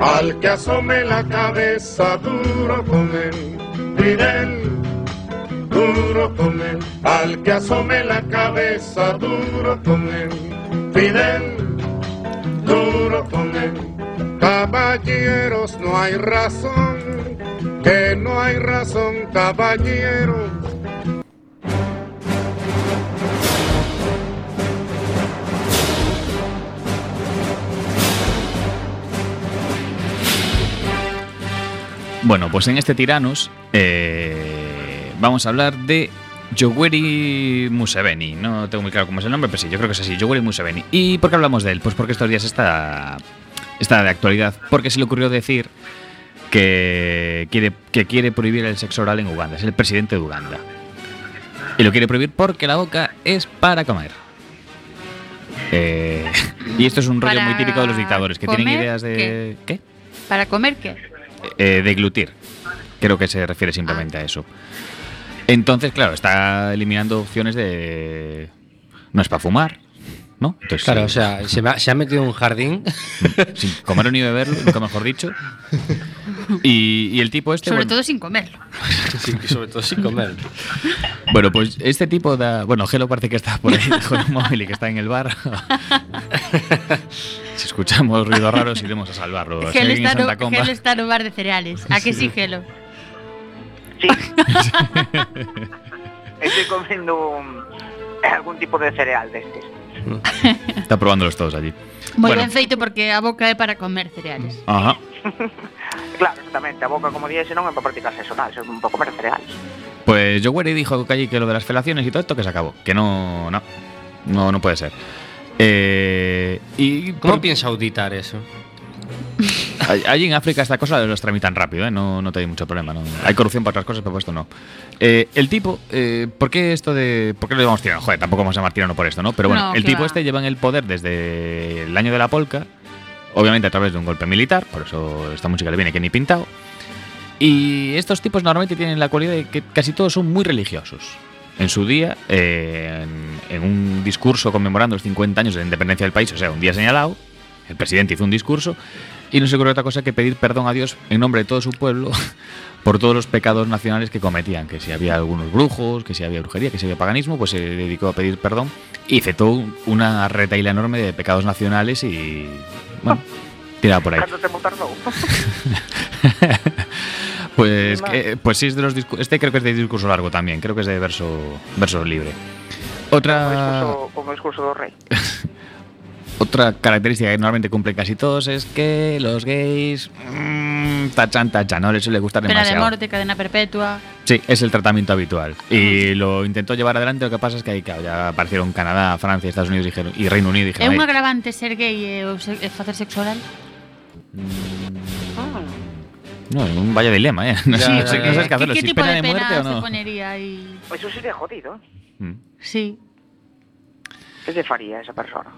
Speaker 3: Al que asome la cabeza duro con él, Fidel, duro con él. Al que asome la cabeza duro con él, Fidel, duro con él. Caballeros, no hay razón, que no hay razón, caballeros.
Speaker 5: Bueno, pues en este Tiranos eh, vamos a hablar de Yoweri Museveni. No tengo muy claro cómo es el nombre, pero sí, yo creo que es así, Yoweri Museveni. ¿Y por qué hablamos de él? Pues porque estos días está, está de actualidad. Porque se le ocurrió decir que quiere, que quiere prohibir el sexo oral en Uganda. Es el presidente de Uganda. Y lo quiere prohibir porque la boca es para comer. Eh, y esto es un rollo
Speaker 4: ¿Para
Speaker 5: muy típico de los dictadores, que tienen ideas de... ¿Qué?
Speaker 4: ¿Para comer qué?
Speaker 5: Eh, deglutir. Creo que se refiere simplemente a eso. Entonces, claro, está eliminando opciones de. No es para fumar, ¿no? Entonces,
Speaker 2: Claro,
Speaker 5: eh,
Speaker 2: o sea, se, me ha, se ha metido en un jardín.
Speaker 5: sin comerlo ni beberlo, nunca mejor dicho. Y, y el tipo este.
Speaker 4: Sobre
Speaker 5: bueno,
Speaker 4: todo sin comerlo.
Speaker 2: Sí, sobre todo sin comer.
Speaker 5: bueno, pues este tipo da. Bueno, Gelo parece que está por ahí con un móvil y que está en el bar. Si escuchamos ruidos raros, iremos a salvarlo.
Speaker 4: Gelo está,
Speaker 5: Santa
Speaker 4: no, Gelo está en un bar de cereales. ¿A que sí, Gelo?
Speaker 6: Sí. Estoy comiendo un- algún tipo de cereal de estos.
Speaker 5: Está probándolos todos allí. Bueno.
Speaker 4: ben feito porque a boca é para comer cereales.
Speaker 5: Ajá.
Speaker 6: Claro, exactamente. A boca, como dije, non é para practicar sexo oral, é para comer cereales.
Speaker 5: Pues Yoweri dijo que allí que lo de las felaciones y todo esto que se acabó. Que no, no, no, no puede ser. Eh, y
Speaker 2: ¿Cómo
Speaker 5: por-
Speaker 2: piensa auditar eso?
Speaker 5: All- Allí en África esta cosa los tramitan rápido, ¿eh? no, no te hay mucho problema. ¿no? Hay corrupción para otras cosas, pero por esto no. Eh, el tipo, eh, ¿por qué esto de. ¿Por qué le llamamos tirano? Joder, tampoco vamos a llamar tirano por esto, ¿no? Pero bueno,
Speaker 4: No,
Speaker 5: el tipo
Speaker 4: va.
Speaker 5: este lleva en el poder desde el año de la polca, obviamente a través de un golpe militar, por eso esta música le viene que ni pintado. Y estos tipos normalmente tienen la cualidad de que casi todos son muy religiosos. En su día, eh, en, en un discurso conmemorando los 50 años de la independencia del país, o sea, un día señalado, el presidente hizo un discurso y no se ocurrió otra cosa que pedir perdón a Dios en nombre de todo su pueblo por todos los pecados nacionales que cometían, que si había algunos brujos, que si había brujería, que si había paganismo, pues se dedicó a pedir perdón y hizo una retaila enorme de pecados nacionales y bueno, tiraba por ahí. Pues, que- pues sí, es de los este creo que es de discurso largo también, creo que es de verso, verso libre. Otra,
Speaker 6: Como discurso, como discurso do rei.
Speaker 5: otra característica que normalmente cumplen casi todos es que los gays mm, tachan, tachan, no les suele gustar
Speaker 4: Pena de
Speaker 5: demasiado.
Speaker 4: morte, cadena perpetua.
Speaker 5: Sí, es el tratamiento habitual. Y lo intentó llevar adelante, lo que pasa es que ahí claro, ya aparecieron Canadá, Francia, Estados Unidos dijeron- y Reino Unido dijeron,
Speaker 4: un
Speaker 5: "Ay,
Speaker 4: agravante ser gay e, o se, e facer sexo oral?
Speaker 5: No, es un vaya dilema, ¿eh? No,
Speaker 2: sí,
Speaker 5: no sé, no sé qué hacerlo.
Speaker 4: ¿Qué,
Speaker 5: qué
Speaker 4: tipo
Speaker 5: pena
Speaker 4: de, pena
Speaker 5: muerte
Speaker 4: se o
Speaker 5: no?
Speaker 4: ponería ahí?
Speaker 6: Pues eso sería jodido.
Speaker 5: Mm.
Speaker 4: Sí.
Speaker 6: ¿Qué se faría esa persona?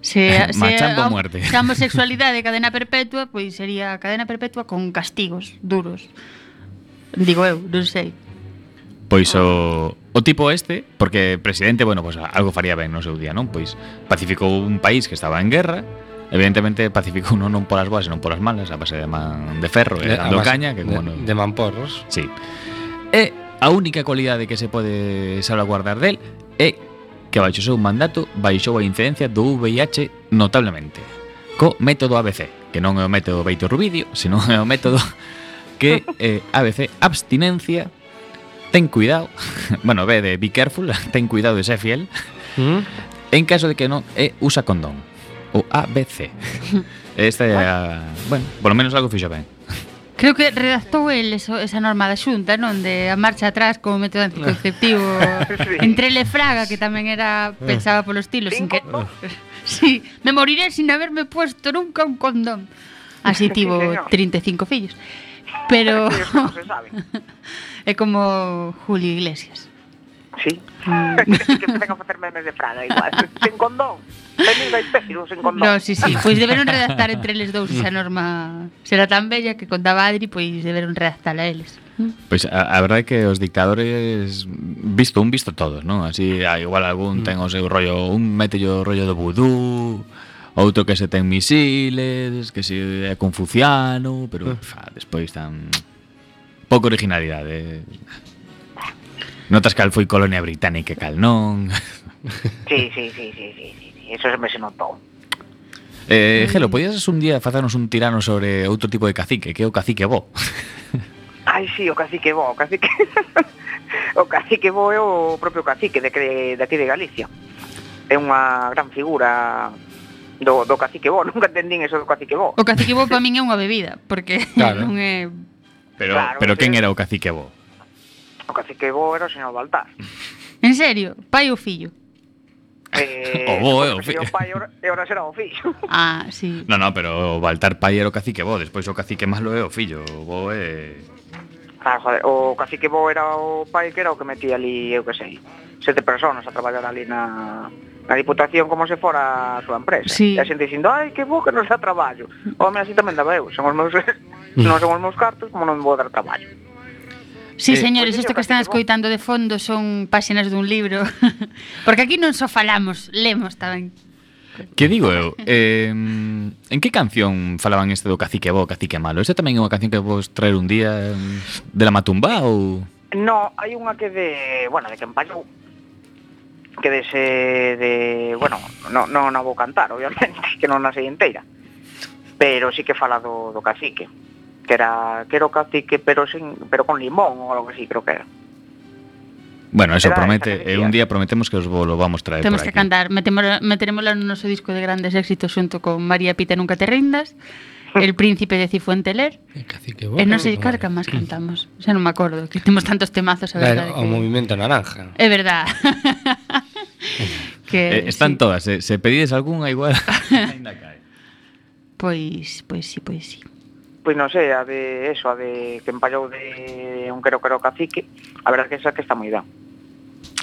Speaker 4: Se, se con
Speaker 5: muerte.
Speaker 4: Se a homosexualidade de cadena perpetua, pois sería cadena perpetua con castigos duros. Digo eu, non sei.
Speaker 5: Pois o, o tipo este, porque presidente, bueno, pues algo faría ben no seu día, non? Pois pacificou un país que estaba en guerra, Evidentemente pacificou non, non polas boas, senón polas malas, a base de man de ferro e
Speaker 2: de,
Speaker 5: dando caña, que como de, non...
Speaker 2: de mamporros.
Speaker 5: Sí. E a única cualidade que se pode salvaguardar del é que baixo o seu mandato baixou a incidencia do VIH notablemente co método ABC, que non é o método Beito Rubidio, senón é o método que eh, ABC abstinencia ten cuidado, bueno, ve de be careful, ten cuidado de ser fiel.
Speaker 2: Mm.
Speaker 5: En caso de que non, eh, usa condón. O ABC. Esta é a... Bueno, polo menos algo fixo ben.
Speaker 4: Creo que redactou el eso, esa norma da xunta, non? De a marcha atrás como método anticonceptivo entre Lefraga, que tamén era pensaba polo estilo, sin que... Sí, me moriré sin haberme puesto nunca un condón. Así tivo 35 fillos. Pero... é como Julio Iglesias.
Speaker 6: Sí. Mm. Que tengo a facer memes de Fraga igual. Sin condón. Pelis de espécidos en condón.
Speaker 4: No, sí, sí, pois deberon redactar entre eles dous esa norma. Será tan bella que contaba Adri, pois deberon redactala eles.
Speaker 5: Pois a, a verdade é que os dictadores visto un visto todos, non? Así ah, igual algún ten o seu rollo, un metello o rollo do vudú, outro que se ten misiles, que se é confuciano, pero ah. fa, despois tan pouco originalidade. Notas cal foi colonia británica cal non.
Speaker 6: Sí, sí, sí, sí, sí, sí. Eso me se notou.
Speaker 5: Eh, Gelo, podías un día facernos un tirano sobre outro tipo de cacique, que é o cacique bo?
Speaker 6: Ai, sí, o cacique bo, o cacique... o cacique bo é o propio cacique de, de aquí de Galicia. É unha gran figura do, do cacique bo, nunca entendín eso do cacique bo.
Speaker 4: O cacique bo para min é unha bebida, porque
Speaker 2: claro.
Speaker 4: non é...
Speaker 5: Pero,
Speaker 6: claro,
Speaker 5: pero quen era o cacique bo?
Speaker 6: O cacique bo era o señor Baltar.
Speaker 4: En serio? Pai ou fillo?
Speaker 6: Eh,
Speaker 5: o bo, eh, o fi.
Speaker 6: pai, e ora será o fillo.
Speaker 4: Ah, sí.
Speaker 5: No, no, pero o Baltar pai era o cacique bo, despois o cacique malo é o fillo, o bo é...
Speaker 6: Ah, joder, o cacique bo era o pai que era o que metía ali, eu que sei, sete personas a traballar ali na, na Diputación como se fora a súa empresa.
Speaker 4: Sí.
Speaker 6: E a xente dicindo, ai, que bo que nos dá traballo. Home así tamén daba eu, son os meus, non son os meus cartos, como non vou dar traballo.
Speaker 4: Sí,
Speaker 5: eh,
Speaker 4: señores, isto que están escoitando de fondo son páxinas dun libro. Porque aquí non só falamos, lemos tamén.
Speaker 5: Que digo eu? Eh, en que canción falaban este do cacique bo, cacique malo? Esa tamén é unha canción que vos traer un día de la matumba ou...?
Speaker 6: No, hai unha que de... Bueno, de Campañou que de se, de, bueno, non non no vou cantar, obviamente, que non na sei inteira. Pero sí que fala do do cacique. Que era que era o cacique pero sin pero con limón ou algo así, creo que era.
Speaker 5: Bueno, eso
Speaker 6: Era
Speaker 5: promete, eh, un día prometemos que os lo vamos traer
Speaker 4: Temos
Speaker 5: por
Speaker 4: que
Speaker 5: aquí.
Speaker 4: cantar, metémosla, meteremosla no noso disco de grandes éxitos xunto con María Pita Nunca te rindas, El príncipe de Cifuenteler, e non sei que máis cantamos. Xa non me acordo, que temos tantos temazos a verdade.
Speaker 2: Claro, o
Speaker 4: que-
Speaker 2: movimento naranja.
Speaker 4: É verdad. que
Speaker 5: Eh, están
Speaker 4: sí.
Speaker 5: todas, eh, se pedides algunha igual. Ainda cae.
Speaker 4: Pois, pois sí, pois sí.
Speaker 6: Pois non sei, a de eso, a de que empallou de un quero quero cacique, a verdade que esa que está moi ben.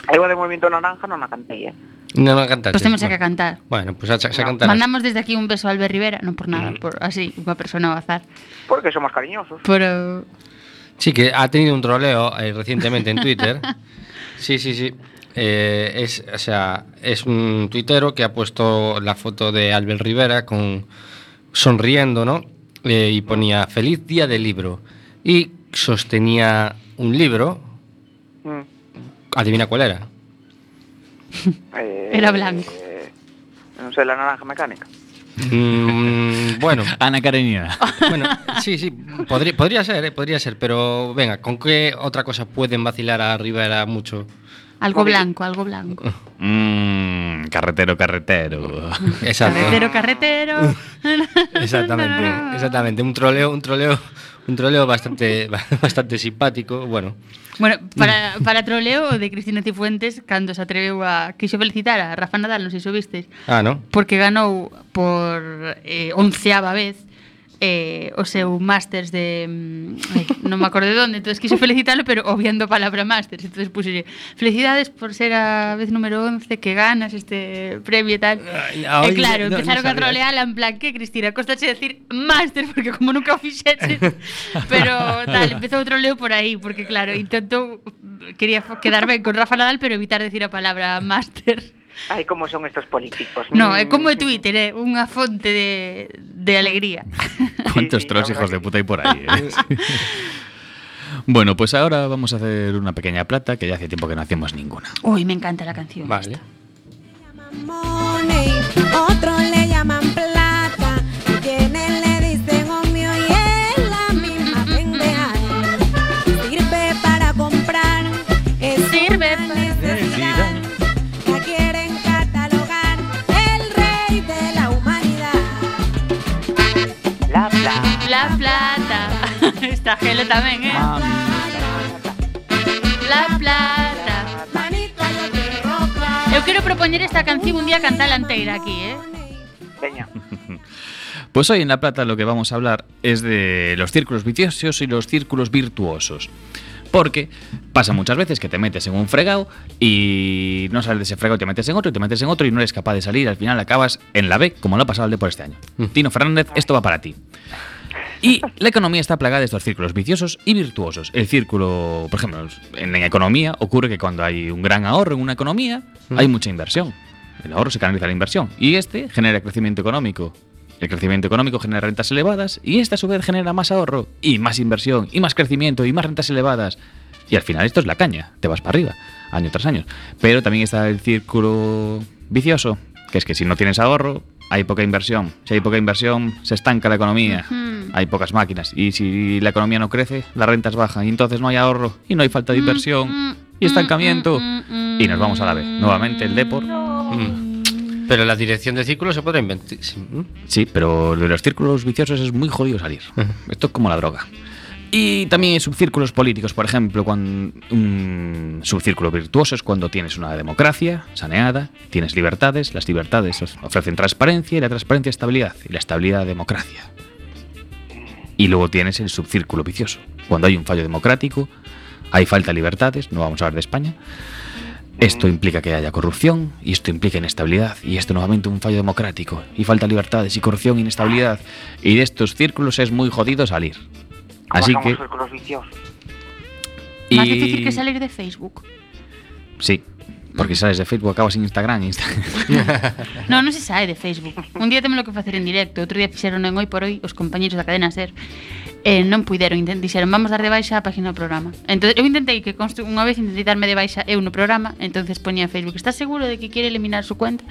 Speaker 6: A igual de Movimiento Naranja non a cantei, eh.
Speaker 2: Non a cantaste.
Speaker 4: Pois temos
Speaker 2: bueno.
Speaker 4: que cantar.
Speaker 2: Bueno, pues xa
Speaker 6: No.
Speaker 2: cantarás.
Speaker 4: Mandamos desde aquí un beso a Albert Rivera, non por nada,
Speaker 2: Mm.
Speaker 4: por así, unha persona ao azar.
Speaker 6: Porque somos cariñosos.
Speaker 4: Pero
Speaker 2: Sí, que ha tenido un troleo eh, recientemente en Twitter. Sí, sí, sí. Eh, es, o sea, es un tuitero que ha puesto la foto de Albert Rivera con sonriendo, ¿no? Eh, y ponía feliz día del libro. Y sostenía un libro.
Speaker 6: Mm.
Speaker 2: Adivina cuál era.
Speaker 6: Eh,
Speaker 4: Era blanco.
Speaker 6: eh, non sei, la naranja mecánica.
Speaker 2: Mm, bueno,
Speaker 5: Ana Karenina.
Speaker 2: bueno, sí, sí, podría, podría ser, eh, podría ser, pero venga, ¿con qué otra cosa pueden vacilar a Rivera mucho?
Speaker 4: Algo blanco, algo blanco.
Speaker 5: Mm, carretero, carretero.
Speaker 2: Exacto.
Speaker 4: Carretero, carretero.
Speaker 2: exactamente, exactamente. Un troleo, un troleo, un troleo bastante, bastante simpático. Bueno.
Speaker 4: Bueno, para, para troleo de Cristina Cifuentes cando se atreveu a quixo felicitar a Rafa Nadal, non sei se o vistes.
Speaker 2: Ah, no.
Speaker 4: Porque ganou por eh, onceava vez eh, o seu másters de mm, ay, non me acordo de onde, entonces quise felicitalo, pero obviando a palabra másters, entonces puselle felicidades por ser a vez número 11 que ganas este premio e tal. E
Speaker 2: eh,
Speaker 4: claro,
Speaker 2: no,
Speaker 4: empezaron no,
Speaker 2: a
Speaker 4: troleala en plan que Cristina costache decir máster porque como nunca o fixeches, pero tal, empezou o troleo por aí, porque claro, intentou quería quedar ben con Rafa Nadal, pero evitar decir a palabra máster.
Speaker 6: Ai, como son estos políticos.
Speaker 4: No, é como é Twitter, é eh? unha fonte de, de alegría.
Speaker 5: ¿Cuántos
Speaker 6: sí,
Speaker 5: trolls hijos de puta hay por ahí? eh? bueno, pues ahora vamos a hacer una pequeña plata que ya hace tiempo que no hacemos ninguna.
Speaker 4: Uy, me encanta la canción.
Speaker 2: Vale.
Speaker 9: money,
Speaker 4: Eh? La plata.
Speaker 9: Manito, yo
Speaker 4: quero propoñer esta canción un día cantar anteira aquí, eh?
Speaker 5: Pues hoy en La Plata lo que vamos a hablar es de los círculos viciosos y los círculos virtuosos. Porque pasa muchas veces que te metes en un fregado y no sales de ese fregado, te metes en otro y te metes en otro y no eres capaz de salir. Al final acabas en la B, como lo ha pasado al de por este año. Tino Fernández, esto va para ti. Y la economía está plagada de estos círculos viciosos y virtuosos. El círculo, por ejemplo, en la economía ocurre que cuando hay un gran ahorro en una economía, hay mucha inversión. El ahorro se canaliza a la inversión. Y este genera crecimiento económico. El crecimiento económico genera rentas elevadas y este a su vez genera más ahorro y más inversión y más crecimiento y más rentas elevadas. Y al final esto es la caña, te vas para arriba, año tras año. Pero también está el círculo vicioso, que es que si no tienes ahorro, hay poca inversión. Si hay poca inversión, se estanca la economía. Hay pocas máquinas. Y si la economía no crece, las rentas bajan. Y entonces no hay ahorro. Y no hay falta de inversión. Y estancamiento. Y nos vamos a la B. Nuevamente el Depor.
Speaker 2: Mm. Pero la dirección del círculo se puede inventar. sí, ¿mm?
Speaker 5: Pero de los círculos viciosos es muy jodido salir. Esto es como la droga. Y también subcírculos políticos, por ejemplo, cuando un subcírculo virtuoso es cuando tienes una democracia saneada, tienes libertades, las libertades ofrecen transparencia y la transparencia estabilidad y la estabilidad democracia. Y luego tienes el subcírculo vicioso, cuando hay un fallo democrático, hay falta de libertades, no vamos a hablar de España. Esto implica que haya corrupción y esto implica inestabilidad y esto nuevamente un fallo democrático y falta de libertades y corrupción e inestabilidad y de estos círculos es muy jodido salir. Así que...
Speaker 6: Los vicios. Y...
Speaker 4: Más difícil que salir de Facebook.
Speaker 5: Sí, porque mm. sales de Facebook, acabas en Instagram. Instagram.
Speaker 4: no, non se sae de Facebook. Un día temos lo que facer en directo, outro día fixeron en Hoy por Hoy os compañeros da cadena SER eh, non puideron, dixeron, vamos dar de baixa a página do programa. Entón, eu intentei que constru... unha vez intentei darme de baixa eu no programa, entonces poñía en Facebook, estás seguro de que quere eliminar su cuenta?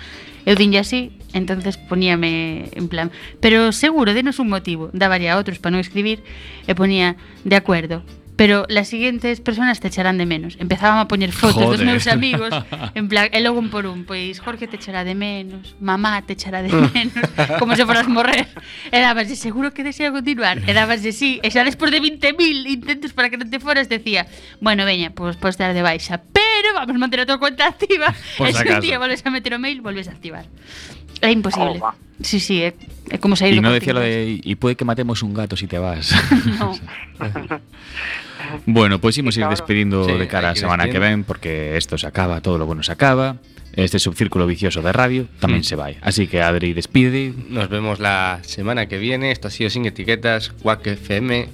Speaker 4: Eu dinlle así, entonces poníame en plan, pero seguro, denos un motivo, daballe a outros para non escribir, e ponía, de acuerdo, pero las siguientes personas te echarán de menos. Empezaban a poñer fotos dos
Speaker 5: Joder.
Speaker 4: meus amigos En plan, e logo un por un Pois Jorge te echará de menos Mamá te echará de menos Como se foras morrer E dabas de seguro que desea continuar E dabas de sí E xa despois de 20.000 intentos para que non te foras Decía, bueno, veña, pois podes dar de baixa Pero vamos a manter a tua cuenta activa
Speaker 5: Por
Speaker 4: E se un día volves a meter o mail Volves a activar É imposible
Speaker 6: Opa.
Speaker 4: Sí, sí, é, é como sair
Speaker 5: y no decía lo de y puede que matemos un gato si te vas.
Speaker 4: No.
Speaker 5: Bueno, pues imos
Speaker 6: Sí,
Speaker 5: ir
Speaker 6: claro.
Speaker 5: despedindo
Speaker 2: Sí,
Speaker 5: de cara a
Speaker 2: que
Speaker 5: semana que ven porque esto se acaba, todo lo bueno se acaba. Este subcírculo vicioso de radio también
Speaker 2: Mm.
Speaker 5: se va. Así que Adri despide.
Speaker 2: Nos vemos la semana que viene. Esto ha sido sin etiquetas, quackfm.org.